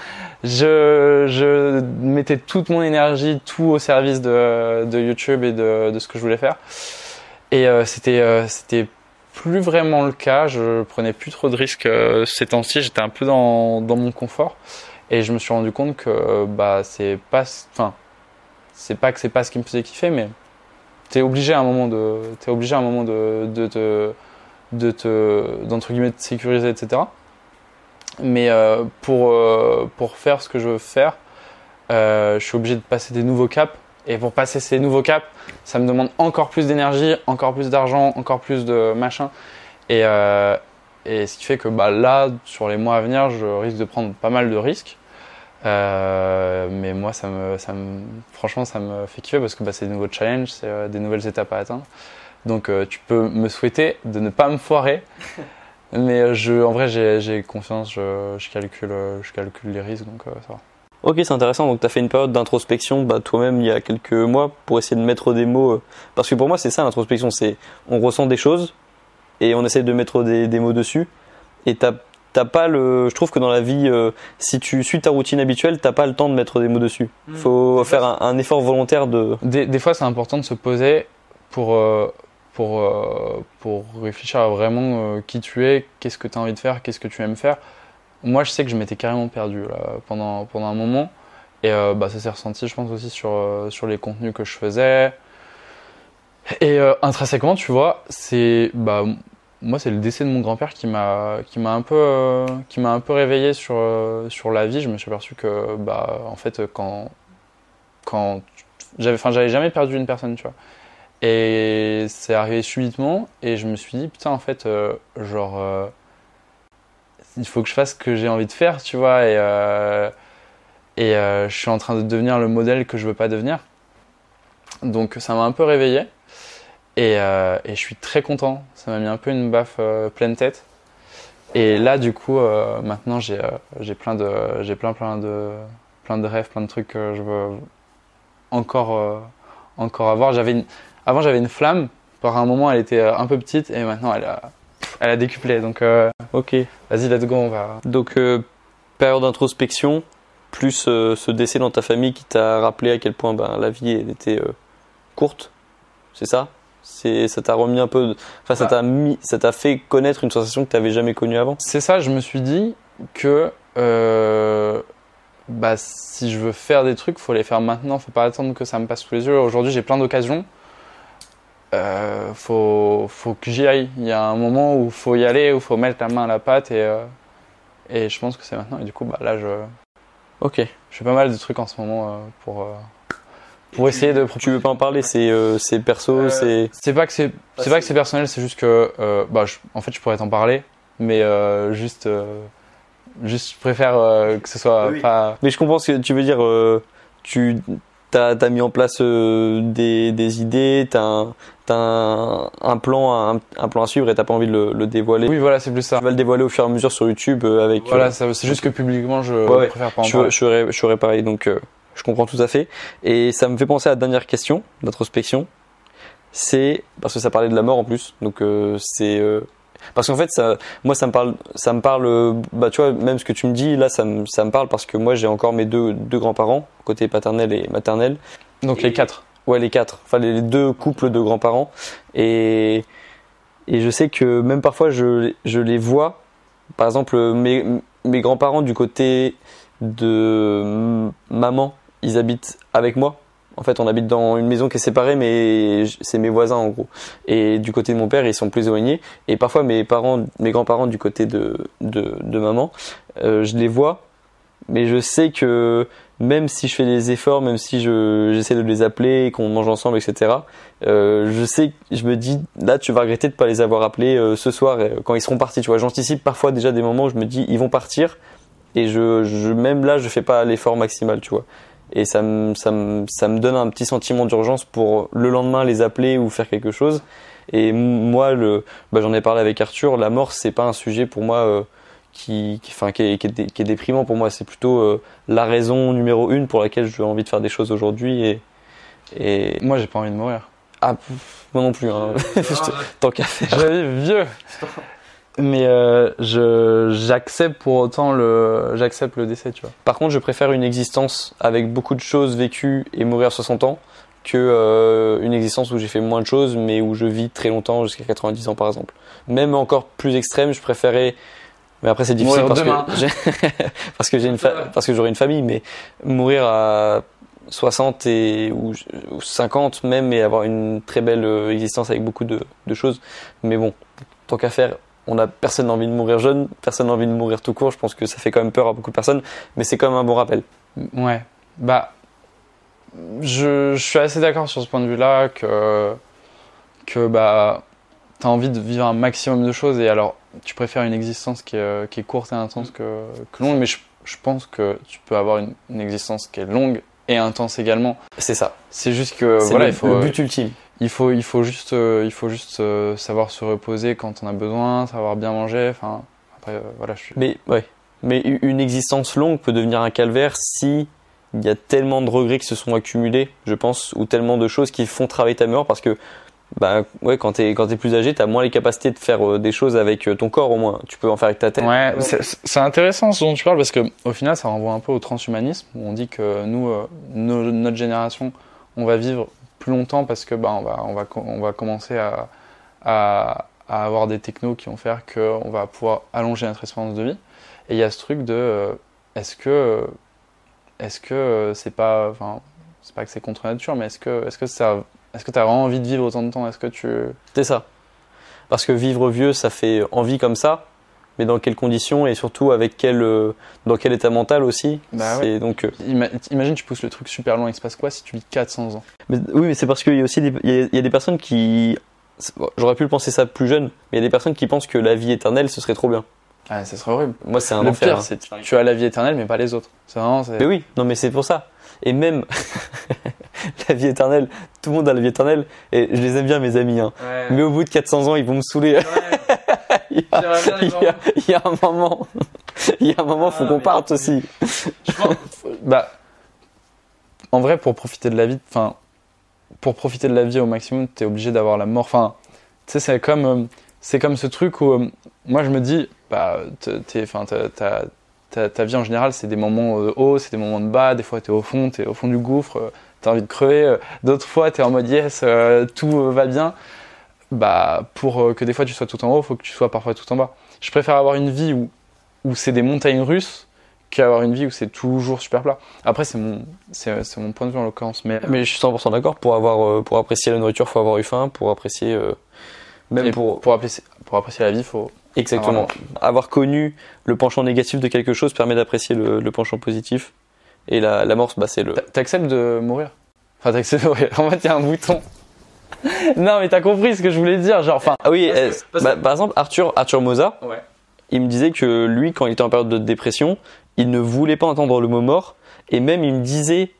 Speaker 1: Je, mettais toute mon énergie, tout au service de, YouTube et de, ce que je voulais faire. Et euh, c'était, euh, c'était plus vraiment le cas. Je prenais plus trop de risques ces temps-ci. J'étais un peu dans, dans mon confort. Et je me suis rendu compte que bah c'est pas, enfin, c'est pas que c'est pas ce qui me faisait kiffer, mais t'es obligé à un moment de, t'es obligé à un moment de, de te, de te, d'entre guillemets sécuriser, etc. Mais euh, pour euh, pour faire ce que je veux faire, euh, je suis obligé de passer des nouveaux caps. Et pour passer ces nouveaux caps, ça me demande encore plus d'énergie, encore plus d'argent, encore plus de machin. Et, et ce qui fait que bah, là, sur les mois à venir, je risque de prendre pas mal de risques. Euh, mais moi, ça me, ça me, franchement, ça me fait kiffer parce que bah, c'est des nouveaux challenges, c'est euh, des nouvelles étapes à atteindre. Donc, euh, tu peux me souhaiter de ne pas me foirer. *laughs* mais je, en vrai, j'ai confiance, je, je, calcule, je calcule les risques, donc ça va.
Speaker 2: Ok, c'est intéressant. Donc, tu as fait une période d'introspection bah, toi-même il y a quelques mois pour essayer de mettre des mots. Parce que pour moi, c'est ça l'introspection c'est on ressent des choses et on essaie de mettre des, des mots dessus. Et t'as t'as pas le. Je trouve que dans la vie, euh, si tu suis ta routine habituelle, t'as pas le temps de mettre des mots dessus. faut faire un, un effort volontaire de.
Speaker 1: Des, des fois, c'est important de se poser pour, euh, pour, euh, pour réfléchir à vraiment euh, qui tu es, qu'est-ce que tu as envie de faire, qu'est-ce que tu aimes faire. Moi, je sais que je m'étais carrément perdu là, pendant, pendant un moment. Et euh, bah, ça s'est ressenti, je pense, aussi sur, euh, sur les contenus que je faisais. Et euh, intrinsèquement, tu vois, c'est. Bah, moi, c'est le décès de mon grand-père qui m'a qui m'a un peu euh, qui m'a un peu réveillé sur euh, sur la vie. Je me suis aperçu que bah en fait quand quand j'avais enfin j'avais jamais perdu une personne, tu vois. Et c'est arrivé subitement et je me suis dit putain en fait euh, genre euh, il faut que je fasse ce que j'ai envie de faire, tu vois et et je suis en train de devenir le modèle que je veux pas devenir. Donc ça m'a un peu réveillé et, euh, et je suis très content. Ça m'a mis un peu une baffe euh, pleine tête. Et là, du coup, euh, maintenant, j'ai j'ai plein de j'ai plein plein de plein de rêves, plein de trucs que je veux encore encore avoir. J'avais une, avant, j'avais une flamme. Par un moment, elle était un peu petite et maintenant, elle a elle a décuplé. Donc,
Speaker 2: Ok.
Speaker 1: vas-y, let's go, on va.
Speaker 2: Donc, période d'introspection, plus ce décès dans ta famille qui t'a rappelé à quel point ben, la vie elle était courte. C'est ça? C'est ça t'a remis un peu. Enfin, ça
Speaker 1: Bah.
Speaker 2: t'a mis, ça t'a fait connaître une sensation que t'avais jamais connue avant.
Speaker 1: C'est ça, je me suis dit que euh, bah, si je veux faire des trucs, faut les faire maintenant, faut pas attendre que ça me passe sous les yeux. Aujourd'hui, j'ai plein d'occasions. Euh, faut, faut que j'y aille. Il y a un moment où faut y aller, où faut mettre la main à la pâte et, euh, et je pense que c'est maintenant. Et du coup, bah, là, je,
Speaker 2: Ok.
Speaker 1: je fais pas mal de trucs en ce moment euh, pour, pour essayer de.
Speaker 2: Tu veux pas en parler C'est euh, c'est perso,
Speaker 1: Euh,
Speaker 2: c'est.
Speaker 1: C'est pas que c'est c'est pas que c'est personnel, c'est juste que euh, bah je- en fait je pourrais t'en parler, mais euh, juste euh, juste je préfère euh, que ce soit
Speaker 2: Oui.
Speaker 1: pas
Speaker 2: Mais je comprends ce que tu veux dire. euh, tu t'as as mis en place euh, des, des idées, t'as un, t'as un, un plan, un, un plan à suivre et t'as pas envie de le, le dévoiler.
Speaker 1: Oui, voilà, c'est plus ça.
Speaker 2: Tu vas le dévoiler au fur et à mesure sur YouTube euh, avec.
Speaker 1: Voilà,
Speaker 2: euh,
Speaker 1: c'est juste que publiquement je
Speaker 2: Ouais,
Speaker 1: préfère pas en
Speaker 2: je,
Speaker 1: parler.
Speaker 2: je, serais, je serais pareil, donc euh, je comprends tout à fait. Et ça me fait penser à la dernière question d'introspection. C'est parce que ça parlait de la mort en plus, donc euh, c'est euh, parce qu'en fait ça, moi ça me parle, ça me parle, euh, bah tu vois même ce que tu me dis là ça me, ça me parle parce que moi j'ai encore mes deux, deux grands-parents côté paternel et maternel.
Speaker 1: Donc les quatre.
Speaker 2: Ouais, les quatre. Enfin, les deux couples de grands-parents. Et, et je sais que même parfois, je, je les vois. Par exemple, mes, mes grands-parents du côté de m- maman, ils habitent avec moi. En fait, on habite dans une maison qui est séparée, mais c'est mes voisins en gros. Et du côté de mon père, ils sont plus éloignés. Et parfois, mes parents, mes grands-parents du côté de, de, maman, euh, je les vois. Mais je sais que même si je fais des efforts, même si je, j'essaie de les appeler, qu'on mange ensemble, etc., euh, je sais, je me dis, là, tu vas regretter de pas les avoir appelés euh, ce soir quand ils seront partis. Tu vois, j'anticipe parfois déjà des moments où je me dis, ils vont partir, et je, même là, je fais pas l'effort maximal, tu vois. Et ça me, ça me, ça me donne un petit sentiment d'urgence pour le lendemain les appeler ou faire quelque chose. Et moi, le, bah, j'en ai parlé avec Arthur, la mort, c'est pas un sujet pour moi. euh, qui, qui, enfin, qui, est, qui, est, dé- qui est déprimant pour moi. C'est plutôt euh, la raison numéro une pour laquelle j'ai envie de faire des choses aujourd'hui. Et, et
Speaker 1: Moi j'ai pas envie de mourir.
Speaker 2: ah, moi non plus. Hein. *laughs* Je te- Tant qu'à faire.
Speaker 1: Vieux. Mais euh, je j'accepte pour autant le j'accepte le décès, tu vois.
Speaker 2: Par contre, je préfère une existence avec beaucoup de choses vécues et mourir à 60 ans que euh, une existence où j'ai fait moins de choses mais où je vis très longtemps jusqu'à 90 ans par exemple. Même encore plus extrême, je préférais mais après c'est difficile
Speaker 1: Mourir
Speaker 2: parce que *laughs* parce que j'ai une fa- parce que j'aurai une famille mais mourir à 60 et ou, ou 50 même et avoir une très belle euh, existence avec beaucoup de, de choses mais bon tant qu'à faire on a personne n'a envie de mourir jeune personne n'a envie de mourir tout court je pense que ça fait quand même peur à beaucoup de personnes mais c'est quand même un bon rappel
Speaker 1: Ouais. Bah, je, je suis assez d'accord sur ce point de vue-là que, que bah, t'as envie de vivre un maximum de choses et alors tu préfères une existence qui est, qui est courte et intense que, que longue, mais je, je pense que tu peux avoir une, une existence qui est longue et intense également.
Speaker 2: c'est ça
Speaker 1: C'est juste que voilà,
Speaker 2: le,
Speaker 1: il faut,
Speaker 2: le but ultime
Speaker 1: il faut, il faut juste, euh, il faut juste euh, savoir se reposer quand on a besoin, savoir bien manger. Enfin, après, euh, voilà, je suis.
Speaker 2: Mais ouais. Mais une existence longue peut devenir un calvaire si il y a tellement de regrets qui se sont accumulés, je pense, ou tellement de choses qui font travailler ta mémoire parce que bah ouais, quand t'es quand t'es plus âgé, t'as moins les capacités de faire euh, des choses avec euh, ton corps au moins. Tu peux en faire avec ta tête.
Speaker 1: Ouais, c'est- c'est intéressant ce dont tu parles parce que au final, ça renvoie un peu au transhumanisme où on dit que nous, euh, nos- notre génération, on va vivre longtemps parce que bah, on va, on va, on va commencer à, à, avoir des technos qui vont faire qu'on va pouvoir allonger notre espérance de vie. Et il y a ce truc de euh, est-ce que est-ce que euh, c'est pas, enfin, c'est pas que c'est contre nature, mais est-ce que est-ce que ça, est-ce que t'as vraiment envie de vivre autant de temps? Est-ce que tu
Speaker 2: C'est ça. Parce que vivre vieux, ça fait envie comme ça, mais dans quelles conditions et surtout avec quel, euh, dans quel état mental aussi.
Speaker 1: Bah
Speaker 2: C'est donc, euh,
Speaker 1: Ima- Imagine, tu pousses le truc super loin, il se passe quoi si tu vis 400 ans?
Speaker 2: Mais- oui, mais c'est parce qu'il y a aussi des, il y a, il y a des personnes qui, j'aurais pu le penser ça plus jeune, mais il y a des personnes qui pensent que la vie éternelle, ce serait trop bien.
Speaker 1: Ah, ça serait horrible.
Speaker 2: Moi, c'est un
Speaker 1: le
Speaker 2: enfer.
Speaker 1: pire,
Speaker 2: hein.
Speaker 1: c'est tu as la vie éternelle, mais pas les autres. C'est vraiment. c'est-
Speaker 2: Mais oui, non, mais c'est pour ça. Et même *laughs* la vie éternelle, tout le monde a la vie éternelle, et je les aime bien, mes amis. Hein. Mais au bout de 400 ans, ils vont me saouler. il, *laughs* il y a- il y a un moment, il y a un moment, faut
Speaker 3: Ah,
Speaker 2: qu'on parte aussi.
Speaker 1: Bah, en vrai, pour profiter de la vie, enfin, pour profiter de la vie au maximum, t'es obligé d'avoir la mort. Enfin, tu sais, c'est comme, euh, c'est comme ce truc où, euh, moi, je me dis, bah, t'es- enfin, ta, ta vie en général, c'est des moments euh, hauts, c'est des moments de bas. Des fois, t'es au fond, t'es au fond du gouffre, t'as envie de crever. D'autres fois, t'es en mode yes, euh, tout va bien. Bah, pour euh, que des fois tu sois tout en haut, faut que tu sois parfois tout en bas. Je préfère avoir une vie où, où c'est des montagnes russes qu'avoir une vie où c'est toujours super plat. Après, c'est mon, c'est, c'est mon point de vue en l'occurrence, mais,
Speaker 2: Mais je suis 100% d'accord. Pour avoir, euh, pour apprécier la nourriture, faut avoir eu faim. Pour apprécier, euh, même pour,
Speaker 1: pour, apprécier, pour apprécier la vie, faut.
Speaker 2: exactement, avoir connu le penchant négatif de quelque chose permet d'apprécier le, le penchant positif. Et la, la mort, bah, c'est le.
Speaker 1: T'a- T'acceptes de mourir? Enfin, t'acceptes de mourir. En fait, il y a un bouton. *laughs* non, mais t'as compris ce que je voulais dire. Genre, enfin,
Speaker 2: Ah oui,
Speaker 3: Parce que- parce
Speaker 2: bah, par exemple, Arthur, Arthur Moza,
Speaker 3: Ouais.
Speaker 2: il me disait que lui, quand il était en période de dépression, il ne voulait pas entendre le mot mort. Et même, il me disait,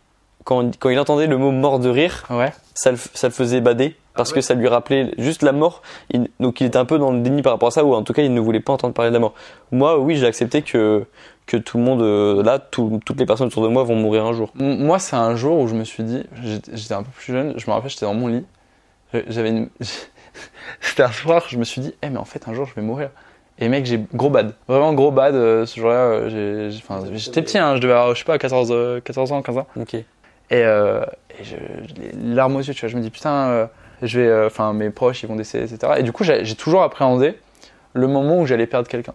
Speaker 2: quand, quand il entendait le mot mort de rire,
Speaker 1: ouais.
Speaker 2: ça le, ça le faisait bader. Parce
Speaker 3: Ah ouais
Speaker 2: que ça lui rappelait juste la mort. Il- donc il était un peu dans le déni par rapport à ça, ou en tout cas, il ne voulait pas entendre parler de la mort. Moi, oui, j'ai accepté que, que tout le monde, euh, là, tout- toutes les personnes autour de moi vont mourir un jour.
Speaker 1: Moi, c'est un jour où je me suis dit, j'étais un peu plus jeune, je me rappelle, j'étais dans mon lit. J'avais une. *laughs* C'était un soir, je me suis dit, eh, mais en fait, un jour, je vais mourir. Et mec, j'ai gros bad. Vraiment gros bad. euh, ce jour-là, euh, j'ai- j'ai- enfin, j'étais petit, hein, je devais avoir, je sais pas, 14, euh, 14 ans, 15 ans.
Speaker 2: Ok.
Speaker 1: Et, euh, et je, les larmes aux yeux, tu vois, je me dis, putain, euh, je vais. euh, Enfin, mes proches, ils vont décéder, etc. Et du coup, j'ai j'ai toujours appréhendé le moment où j'allais perdre quelqu'un.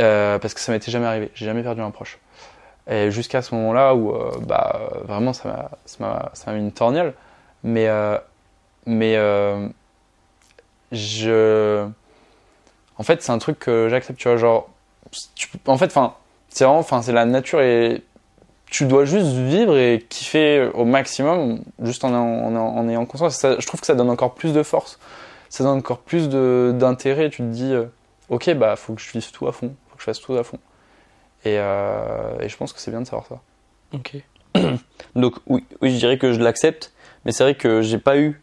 Speaker 1: Euh, parce que ça m'était jamais arrivé. J'ai jamais perdu un proche. Et jusqu'à ce moment-là où, euh, bah, euh, vraiment, ça m'a- ça m'a ça m'a mis une torgnole. Mais, euh, mais euh, je. En fait, c'est un truc que j'accepte, tu vois. Genre, tu en fait, c'est vraiment, enfin, c'est la nature et tu dois juste vivre et kiffer au maximum, juste en, en, en- en ayant conscience. Ça- je trouve que ça donne encore plus de force. Ça donne encore plus de- d'intérêt. Tu te dis, euh, ok, bah, faut que je vive tout à fond. Faut que je fasse tout à fond. Et, euh, et je pense que c'est bien de savoir ça.
Speaker 2: Ok. *coughs* Donc oui, oui, je dirais que je l'accepte, mais c'est vrai que j'ai pas eu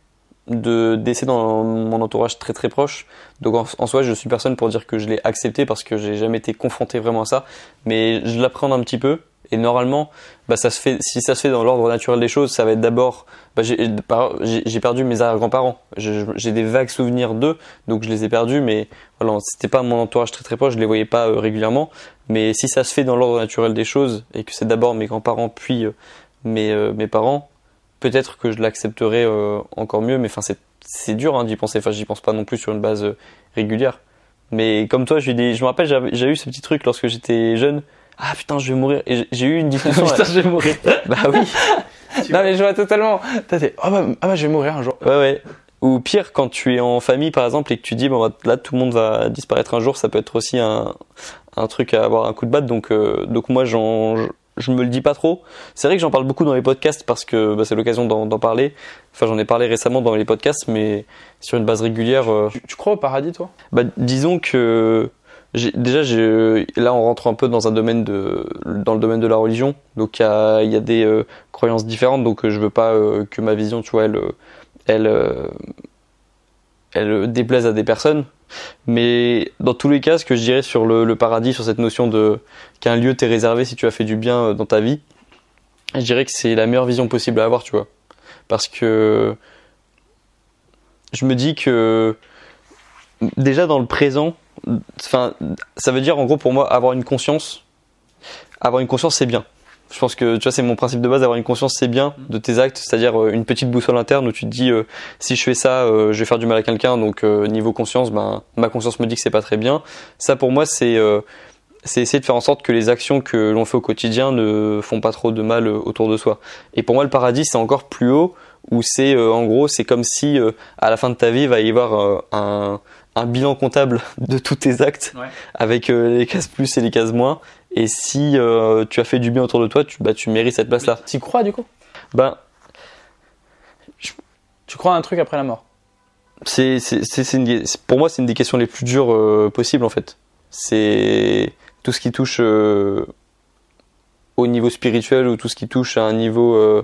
Speaker 2: de décès dans mon entourage très très proche. Donc en, soi, je suis personne pour dire que je l'ai accepté parce que j'ai jamais été confronté vraiment à ça. Mais je l'appréhende un petit peu. Et normalement, bah, ça se fait, si ça se fait dans l'ordre naturel des choses, ça va être d'abord, bah, j'ai perdu mes arrière-grands-parents. Je- J'ai des vagues souvenirs d'eux, donc je les ai perdus, mais voilà, c'était pas mon entourage très très proche, je les voyais pas euh, régulièrement. Mais si ça se fait dans l'ordre naturel des choses et que c'est d'abord mes grands-parents puis euh, mes, euh, mes parents, peut-être que je l'accepterai euh, encore mieux. Mais enfin, c'est dur hein, d'y penser. Enfin, j'y pense pas non plus sur une base euh, régulière. Mais comme toi, je me rappelle, j'ai eu ce petit truc lorsque j'étais jeune. Ah putain, je vais mourir. Et j'ai- eu une discussion. *laughs*
Speaker 1: Putain, je vais mourir. *laughs*
Speaker 2: bah oui. *laughs*
Speaker 1: non, mais je vois totalement. T'as oh bah, ah bah, je vais mourir un jour.
Speaker 2: Ouais, ouais. Ou pire, quand tu es en famille, par exemple, et que tu dis, bon, bah, là, tout le monde va disparaître un jour, ça peut être aussi un, un truc à avoir un coup de batte. Donc, euh, donc moi, j'en, je, me le dis pas trop. C'est vrai que j'en parle beaucoup dans les podcasts parce que bah, c'est l'occasion d'en, parler. Enfin, j'en ai parlé récemment dans les podcasts, mais sur une base régulière. euh,
Speaker 1: Tu, tu crois au paradis, toi?
Speaker 2: bah, disons que déjà, là, on rentre un peu dans un domaine de, dans le domaine de la religion. Donc, il y a, y a des euh, croyances différentes. Donc, euh, je veux pas euh, que ma vision, tu vois, elle, elle, elle euh, déplaise à des personnes. Mais dans tous les cas, ce que je dirais sur le, paradis, sur cette notion de qu'un lieu t'est réservé si tu as fait du bien euh, dans ta vie, je dirais que c'est la meilleure vision possible à avoir, tu vois. Parce que je me dis que déjà dans le présent, ça veut dire en gros pour moi avoir une conscience. Avoir une conscience, c'est bien. Je pense que tu vois, c'est mon principe de base. Avoir une conscience, c'est bien de tes actes, c'est-à-dire euh, une petite boussole interne où tu te dis euh, si je fais ça, euh, je vais faire du mal à quelqu'un. Donc euh, niveau conscience, ben ma conscience me dit que c'est pas très bien. Ça pour moi, c'est euh, c'est essayer de faire en sorte que les actions que l'on fait au quotidien ne font pas trop de mal euh, autour de soi. Et pour moi, le paradis, c'est encore plus haut où c'est euh, en gros, c'est comme si euh, à la fin de ta vie, il va y avoir un, un bilan comptable *laughs* de tous tes actes
Speaker 1: Ouais.
Speaker 2: avec euh, les cases plus et les cases moins. Et si euh, tu as fait du bien autour de toi, tu, bah, tu mérites cette place-là.
Speaker 1: T'y crois du coup?
Speaker 2: Ben,
Speaker 1: Tu crois à un truc après la mort?
Speaker 2: c'est, une- pour moi, c'est une des questions les plus dures euh, possibles en fait. C'est tout ce qui touche euh, au niveau spirituel ou tout ce qui touche à un niveau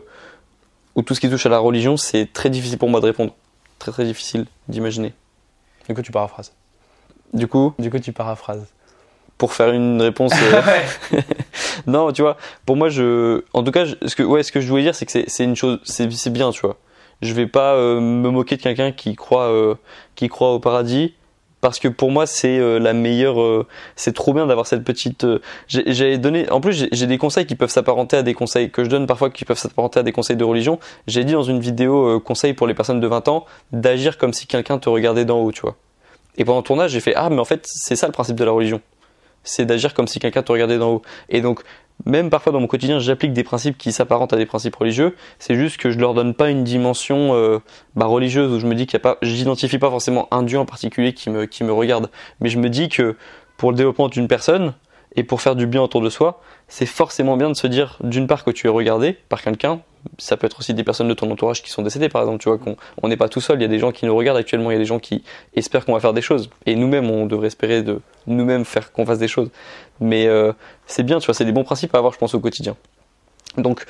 Speaker 2: ou tout ce qui touche à la religion, c'est très difficile pour moi de répondre. Très très difficile d'imaginer.
Speaker 1: Du coup, tu paraphrases.
Speaker 2: Du coup,
Speaker 1: Du coup, tu paraphrases.
Speaker 2: Pour faire une réponse, euh, *laughs* *laughs* non, tu vois, pour moi, je, en tout cas, je- ce que, ouais, ce que je voulais dire, c'est que c'est, c'est une chose, c'est, c'est bien, tu vois. Je vais pas euh, me moquer de quelqu'un qui croit, euh, qui croit au paradis, parce que pour moi, c'est euh, la meilleure. c'est trop bien d'avoir cette petite. j'ai, donné, en plus, j'ai, des conseils qui peuvent s'apparenter à des conseils que je donne parfois, qui peuvent s'apparenter à des conseils de religion. J'ai dit dans une vidéo conseil pour les personnes de 20 ans d'agir comme si quelqu'un te regardait d'en haut, tu vois. Et pendant le tournage, j'ai fait ah, mais en fait, c'est ça le principe de la religion c'est d'agir comme si quelqu'un te regardait d'en haut. Et donc, même parfois dans mon quotidien, j'applique des principes qui s'apparentent à des principes religieux. C'est juste que je leur donne pas une dimension euh, bah, religieuse où je me dis qu'il y a pas, j'identifie pas forcément un dieu en particulier qui me qui me regarde, mais je me dis que pour le développement d'une personne et pour faire du bien autour de soi, c'est forcément bien de se dire d'une part que tu es regardé par quelqu'un. Ça peut être aussi des personnes de ton entourage qui sont décédées, par exemple. Tu vois qu'on on n'est pas tout seul. Il y a des gens qui nous regardent actuellement. Il y a des gens qui espèrent qu'on va faire des choses. Et nous-mêmes, on devrait espérer de nous-mêmes faire qu'on fasse des choses. Mais euh, c'est bien, tu vois. C'est des bons principes à avoir, je pense, au quotidien. Donc,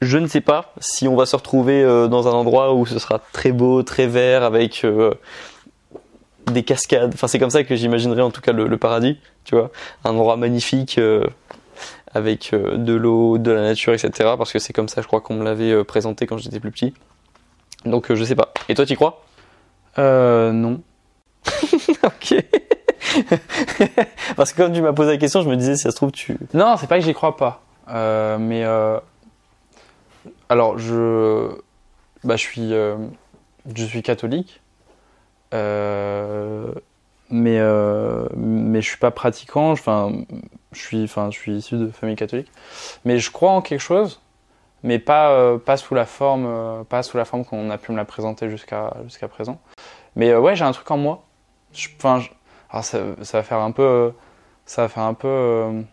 Speaker 2: je ne sais pas si on va se retrouver euh, dans un endroit où ce sera très beau, très vert, avec euh, des cascades. Enfin, c'est comme ça que j'imaginerais en tout cas le, le paradis, tu vois. Un endroit magnifique avec euh, de l'eau, de la nature, etc. Parce que c'est comme ça, je crois qu'on me l'avait euh, présenté quand j'étais plus petit. Donc, euh, je sais pas. Et toi, tu crois?
Speaker 1: Euh, non. *laughs*
Speaker 2: Ok. *laughs* Parce que comme tu m'as posé la question, je me disais, si ça se trouve, tu.
Speaker 1: Non, c'est pas que j'y crois pas. Euh, mais euh, alors je, bah je suis, euh, je suis catholique. Mais euh, mais je suis pas pratiquant. Enfin, je suis, enfin, je suis issu de famille catholique. Mais je crois en quelque chose, mais pas euh, pas sous la forme, euh, pas sous la forme qu'on a pu me la présenter jusqu'à jusqu'à présent. Mais euh, ouais, j'ai un truc en moi. Enfin, ça, ça va faire un peu, ça va faire un peu.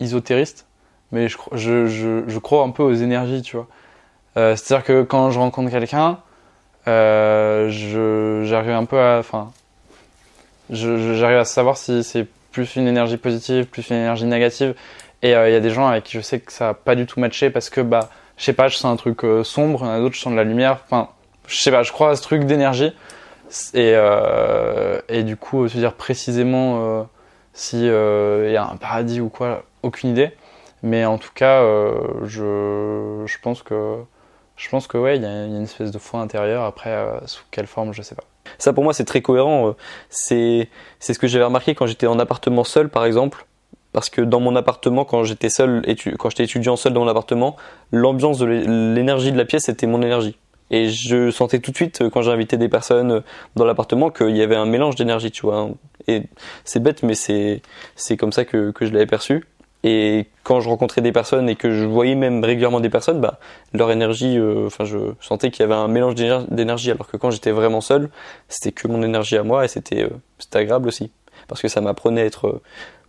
Speaker 1: isotériste, mais je, je, je, je crois un peu aux énergies, tu vois. Euh, C'est-à-dire que quand je rencontre quelqu'un, j'arrive un peu à. J'arrive à savoir si c'est plus une énergie positive, plus une énergie négative. Et euh, il y a des gens avec qui je sais que ça n'a pas du tout matché parce que, bah, je sais pas, je sens un truc euh, sombre, il y en a d'autres, je sens de la lumière. Enfin, je sais pas, je crois à ce truc d'énergie. Et, euh, et du coup, se dire précisément euh, si euh, il y a un paradis ou quoi, aucune idée. Mais en tout cas, je, je pense que je pense que ouais, il y, a une espèce de foi intérieure. Après, sous quelle forme, je sais pas.
Speaker 2: Ça, pour moi, c'est très cohérent. euh, C'est, c'est ce que j'avais remarqué quand j'étais en appartement seul, par exemple. Parce que dans mon appartement, quand j'étais seul, quand j'étais étudiant seul dans mon appartement, l'ambiance de l'é- l'énergie de la pièce était mon énergie. Et je sentais tout de suite, euh, quand invité des personnes euh, dans l'appartement, qu'il y avait un mélange d'énergie, tu vois. hein. Et c'est bête, mais c'est, c'est comme ça que, que je l'avais perçu. Et quand je rencontrais des personnes et que je voyais même régulièrement des personnes, bah, leur énergie, euh, enfin, je sentais qu'il y avait un mélange d'éner- d'énergie, alors que quand j'étais vraiment seul, c'était que mon énergie à moi et c'était euh, c'était agréable aussi parce que ça m'apprenait à être euh,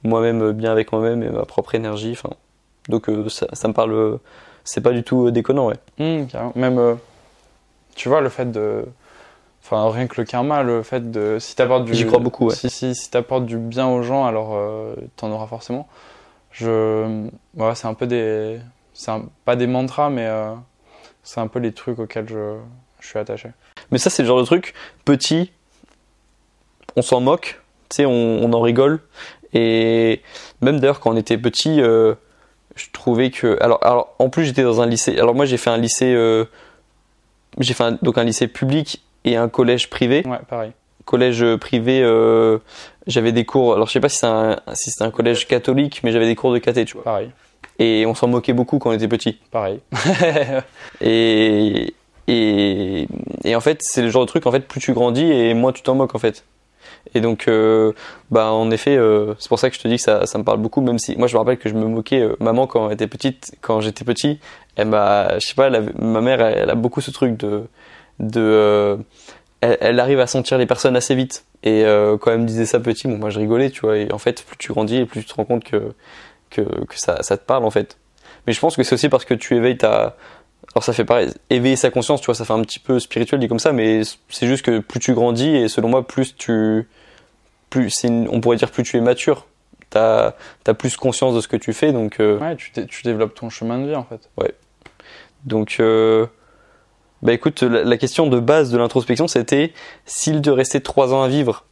Speaker 2: moi-même bien avec moi-même et ma propre énergie enfin donc euh, ça, ça me parle euh, c'est pas du tout euh, déconnant ouais
Speaker 1: carrément. Même, euh, tu vois, le fait de. Enfin, rien que le karma, le fait de. Si t'apportes du.
Speaker 2: J'y crois beaucoup, ouais.
Speaker 1: Si, si, si t'apportes du bien aux gens, alors euh, t'en auras forcément. Je. Ouais, c'est un peu des. C'est un- pas des mantras, mais euh, c'est un peu les trucs auxquels je, je suis attaché.
Speaker 2: mais ça c'est le genre de truc petit on s'en moque tu sais on, on en rigole et même d'ailleurs quand on était petit euh, je trouvais que alors alors en plus j'étais dans un lycée alors moi j'ai fait un lycée euh, j'ai fait un- donc un lycée public et un collège privé
Speaker 1: Ouais, pareil.
Speaker 2: collège privé, euh, j'avais des cours. Alors je sais pas si c'est un, si c'est un collège catholique, mais j'avais des cours de caté, tu vois.
Speaker 1: Pareil.
Speaker 2: Et on s'en moquait beaucoup quand on était petit.
Speaker 1: Pareil. *laughs*
Speaker 2: Et et et en fait c'est le genre de truc en fait plus tu grandis et moins tu t'en moques en fait. Et donc euh, bah en effet euh, c'est pour ça que je te dis que ça ça me parle beaucoup même si moi je me rappelle que je me moquais euh, maman quand elle était petite quand j'étais petit elle m'a je sais pas elle avait- ma mère elle, elle a beaucoup ce truc de de elle, elle arrive à sentir les personnes assez vite. Et euh, quand elle me disait ça petit, bon, moi je rigolais, tu vois. Et en fait, plus tu grandis et plus tu te rends compte que, que, que ça, ça te parle, en fait. Mais je pense que c'est aussi parce que tu éveilles ta. Alors ça fait pareil, éveiller sa conscience, tu vois, ça fait un petit peu spirituel dit comme ça, mais c'est juste que plus tu grandis et selon moi, plus tu. Plus, une- on pourrait dire plus tu es mature. T'as as plus conscience de ce que tu fais, donc. euh,
Speaker 1: Ouais, tu, tu développes ton chemin de vie en fait.
Speaker 2: Donc, euh, bah écoute, la, question de base de l'introspection, c'était s'il te restait trois ans à vivre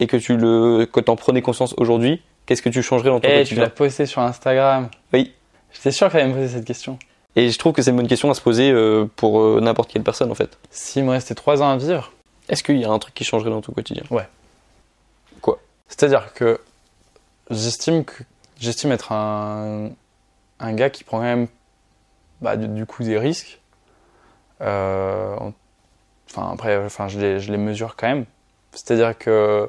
Speaker 2: et que tu le, que t'en prenais conscience aujourd'hui, qu'est-ce que tu changerais dans ton
Speaker 1: Eh, tu
Speaker 2: quotidien
Speaker 1: l'as posté sur Instagram.
Speaker 2: Oui.
Speaker 1: J'étais sûr que t'allais me poser cette question.
Speaker 2: Et je trouve que c'est une bonne question à se poser euh, pour euh, n'importe quelle personne en fait.
Speaker 1: S'il me restait 3 ans à vivre,
Speaker 2: Est-ce qu'il y a un truc qui changerait dans ton quotidien?
Speaker 1: C'est-à-dire que j'estime que j'estime être un, un gars qui prend quand même bah, du coup des risques. Euh, en- Enfin après, enfin je les, je mesure quand même. C'est-à-dire que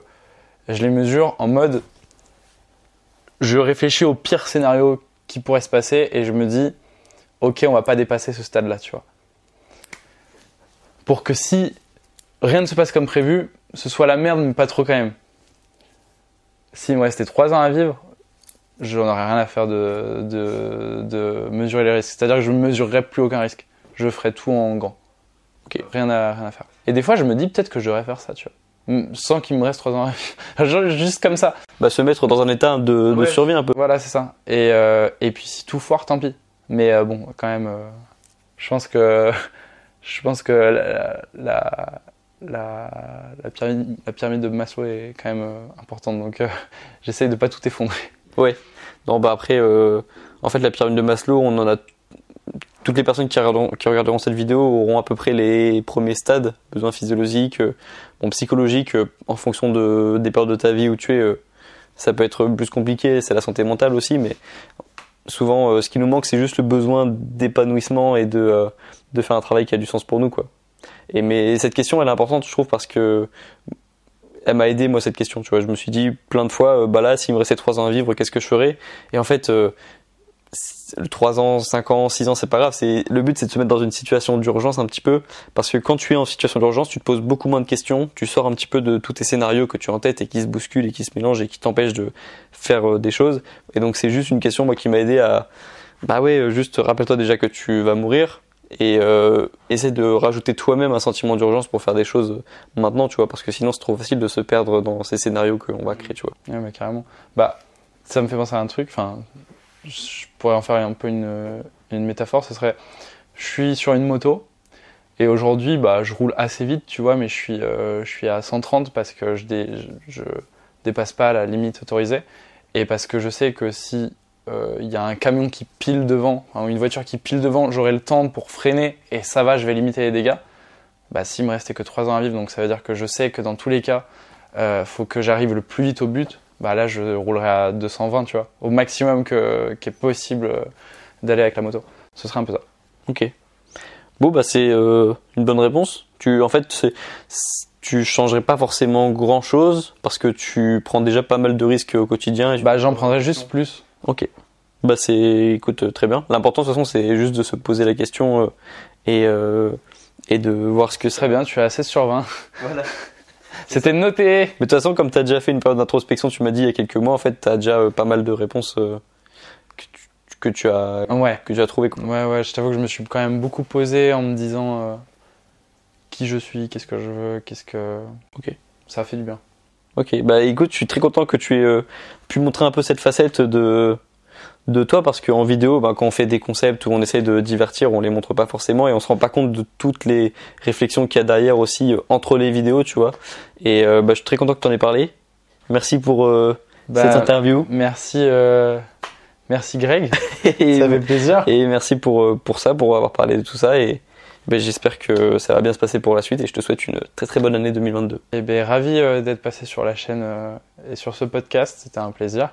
Speaker 1: je les mesure en mode je réfléchis au pire scénario qui pourrait se passer et je me dis ok on va pas dépasser ce stade-là, tu vois. Pour que si rien ne se passe comme prévu, ce soit la merde mais pas trop quand même. S'il me restait 3 ans à vivre, j'en aurais rien à faire de, de, de mesurer les risques. C'est-à-dire que je ne mesurerais plus aucun risque. Je ferais tout en grand.
Speaker 2: Ok.
Speaker 1: Rien, à, rien à faire. Et des fois, je me dis peut-être que je devrais faire ça, tu vois. M- Sans qu'il me reste 3 ans à vivre. *laughs* Genre, Juste comme ça.
Speaker 2: Bah se mettre dans un état de, de
Speaker 1: Ouais.
Speaker 2: survie un peu.
Speaker 1: Voilà, c'est ça. Et, euh, et puis si tout foire, tant pis. Mais euh, bon, quand même, euh, je pense que *laughs* je pense que la, la, la, la pyramide, la pyramide de Maslow est quand même importante. Donc *laughs* j'essaye de pas tout effondrer.
Speaker 2: Non bah après, en fait la pyramide de Maslow, on en a toutes les personnes qui regarderont, cette vidéo auront à peu près les premiers stades, besoins physiologiques, euh, psychologiques, euh, en fonction de, des périodes de ta vie où tu es, euh, ça peut être plus compliqué, c'est la santé mentale aussi, mais souvent ce qui nous manque c'est juste le besoin d'épanouissement et de, de faire un travail qui a du sens pour nous quoi. Et mais cette question elle est importante je trouve parce que elle m'a aidé moi cette question tu vois je me suis dit plein de fois bah là s'il me restait 3 ans à vivre qu'est-ce que je ferais? Et en fait 3 ans, 5 ans, 6 ans, c'est pas grave. C'est le but, c'est de se mettre dans une situation d'urgence un petit peu, parce que quand tu es en situation d'urgence, tu te poses beaucoup moins de questions, tu sors un petit peu de tous tes scénarios que tu as en tête et qui se bousculent et qui se mélangent et qui t'empêchent de faire euh, des choses. Et donc c'est juste une question moi qui m'a aidé à, bah ouais, euh, juste rappelle-toi déjà que tu vas mourir et euh, essaie de rajouter toi-même un sentiment d'urgence pour faire des choses maintenant, tu vois, parce que sinon c'est trop facile de se perdre dans ces scénarios qu'on va créer, tu vois.
Speaker 1: Ouais, mais carrément. Bah, ça me fait penser à un truc. Enfin, je pourrais en faire un peu une, une métaphore. Ce serait, je suis sur une moto et aujourd'hui, bah, je roule assez vite, tu vois, mais je suis, euh, je suis à 130 parce que je, dé- je, dépasse pas la limite autorisée et parce que je sais que si euh, il y a un camion qui pile devant, ou une voiture qui pile devant, j'aurai le temps pour freiner et ça va, je vais limiter les dégâts. Bah, s'il me restait que 3 ans à vivre, donc ça veut dire que je sais que dans tous les cas, euh, faut que j'arrive le plus vite au but, bah là je roulerai à 220, tu vois, au maximum que, qui est possible euh, d'aller avec la moto. Ce serait un peu ça.
Speaker 2: Ok. Bon bah c'est euh, une bonne réponse. Tu en fait c'est tu changerais pas forcément grand chose parce que tu prends déjà pas mal de risques au quotidien. et-
Speaker 1: Bah j'en prendrais juste plus.
Speaker 2: Ok. Bah c'est écoute euh, très bien. L'important de toute façon c'est juste de se poser la question euh, et euh, et de voir ce que.
Speaker 1: Très bien, tu as 16 sur 20.
Speaker 2: Voilà. *laughs*
Speaker 1: C'était noté
Speaker 2: Mais de toute façon comme tu as déjà fait une période d'introspection, tu m'as dit il y a quelques mois en fait, tu as déjà euh, pas mal de réponses euh, que, tu, que tu as
Speaker 1: Ouais.
Speaker 2: que tu as trouvé quoi.
Speaker 1: Ouais, ouais, je t'avoue que je me suis quand même beaucoup posé en me disant euh, qui je suis, qu'est-ce que je veux, qu'est-ce que.
Speaker 2: Ok.
Speaker 1: Ça a fait du bien.
Speaker 2: Ok, bah écoute, je suis très content que tu aies pu montrer un peu cette facette de de toi parce qu'en vidéo, bah, quand on fait des concepts où on essaie de divertir, on les montre pas forcément et on se rend pas compte de toutes les réflexions qu'il y a derrière aussi euh, entre les vidéos, tu vois. Et euh, bah, je suis très content que tu en aies parlé. Merci pour euh,
Speaker 1: Bah,
Speaker 2: cette interview
Speaker 1: Merci, merci Greg.
Speaker 2: et, *laughs*
Speaker 1: ça fait plaisir.
Speaker 2: et merci pour pour ça, pour avoir parlé de tout ça et bah, j'espère que ça va bien se passer pour la suite et je te souhaite une très très bonne année 2022.
Speaker 1: Et ben ravi d'être passé sur la chaîne et sur ce podcast, c'était un plaisir.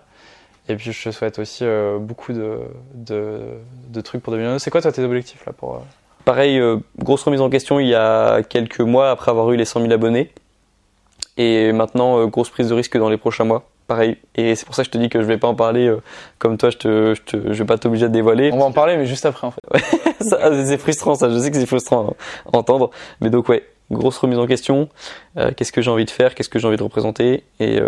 Speaker 1: Et puis je te souhaite aussi euh, beaucoup de, de, de trucs pour 2022. C'est quoi toi tes objectifs là pour euh,
Speaker 2: Pareil, euh, grosse remise en question il y a quelques mois après avoir eu les 100 000 abonnés. Et maintenant, grosse prise de risque dans les prochains mois. Pareil. Et c'est pour ça que je te dis que je vais pas en parler comme toi, je, te, je, te, je vais pas t'obliger à te dévoiler.
Speaker 1: On va en parler mais juste après en fait. *laughs*
Speaker 2: C'est frustrant, ça. Je sais que c'est frustrant à entendre. Mais donc, ouais. grosse remise en question. Qu'est-ce que j'ai envie de faire? Qu'est-ce que j'ai envie de représenter? Et,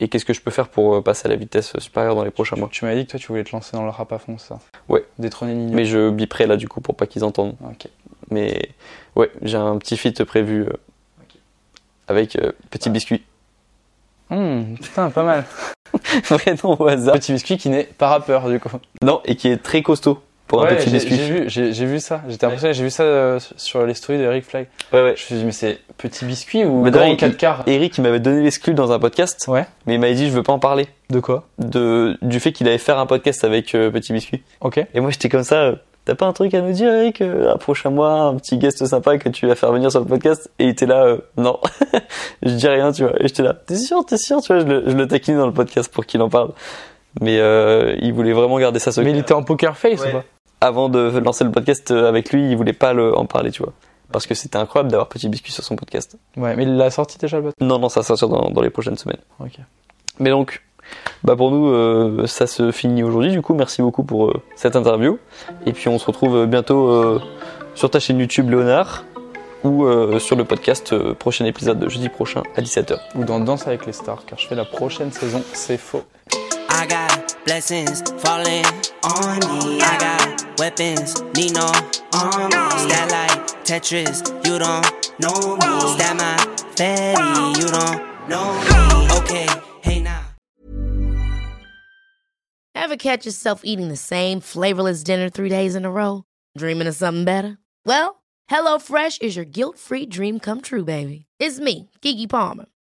Speaker 2: et qu'est-ce que je peux faire pour euh, passer à la vitesse supérieure dans les prochains mois
Speaker 1: Tu m'as dit que toi, tu voulais te lancer dans le rap à fond, ça
Speaker 2: Ouais.
Speaker 1: Détrôner Nino.
Speaker 2: Mais je biperai là du coup pour pas qu'ils entendent.
Speaker 1: Ok.
Speaker 2: Mais ouais, j'ai un petit feat prévu euh, avec euh, Petit Biscuit.
Speaker 1: Hum, putain, pas mal. *laughs*
Speaker 2: Vrai nom au hasard.
Speaker 1: Petit biscuit qui n'est pas rappeur, du coup.
Speaker 2: Non, et qui est très costaud pour un petit
Speaker 1: j'ai
Speaker 2: biscuit.
Speaker 1: j'ai vu, j'ai j'ai vu ça. J'étais impressionné. J'ai vu ça euh, sur les stories de Rick Flag.
Speaker 2: Ouais, ouais.
Speaker 1: Je me suis dit, mais c'est petit biscuit ou
Speaker 2: Mais
Speaker 1: grand
Speaker 2: d'ailleurs,
Speaker 1: 4 quarts
Speaker 2: Eric, il m'avait donné l'exclu dans un podcast,
Speaker 1: Ouais.
Speaker 2: mais il m'avait dit je veux pas en parler.
Speaker 1: De quoi?
Speaker 2: De, du fait qu'il allait faire un podcast avec euh, Petit Biscuit.
Speaker 1: Ok.
Speaker 2: Et moi j'étais comme ça, euh, t'as pas un truc à nous dire Eric euh, Approche à moi, un petit guest sympa que tu vas faire venir sur le podcast? Et il était là, euh, non, *laughs* je dis rien, tu vois. Et j'étais là, t'es sûr, t'es sûr, tu vois, je le, je le taquinais dans le podcast pour qu'il en parle. Mais euh, il voulait vraiment garder ça secret.
Speaker 1: Mais il était en poker face
Speaker 2: Ouais.
Speaker 1: ou pas
Speaker 2: Avant de lancer le podcast euh, avec lui, il voulait pas le, en parler, tu vois. Parce que c'était incroyable d'avoir Petit Biscuit sur son podcast.
Speaker 1: Ouais, mais il l'a sorti déjà le bot.
Speaker 2: Non, non, ça sortir dans, dans les prochaines semaines.
Speaker 1: Ok.
Speaker 2: Mais donc, bah pour nous, euh, ça se finit aujourd'hui. Du coup, merci beaucoup pour euh, cette interview. Et puis, on se retrouve bientôt euh, sur ta chaîne YouTube Léonard ou sur le podcast prochain épisode de jeudi prochain à 17h.
Speaker 1: Ou dans Danse avec les stars, car je fais la prochaine saison. C'est faux.
Speaker 4: I got blessings falling on me. I got weapons, Nino on me. Stat like Tetris, you don't know me. Stat my fatty, you don't know me. Okay, hey now.
Speaker 6: Ever catch yourself eating the same flavorless dinner three days in a row? Dreaming of something better? Well, HelloFresh is your guilt-free dream come true, baby. It's me, Kiki Palmer.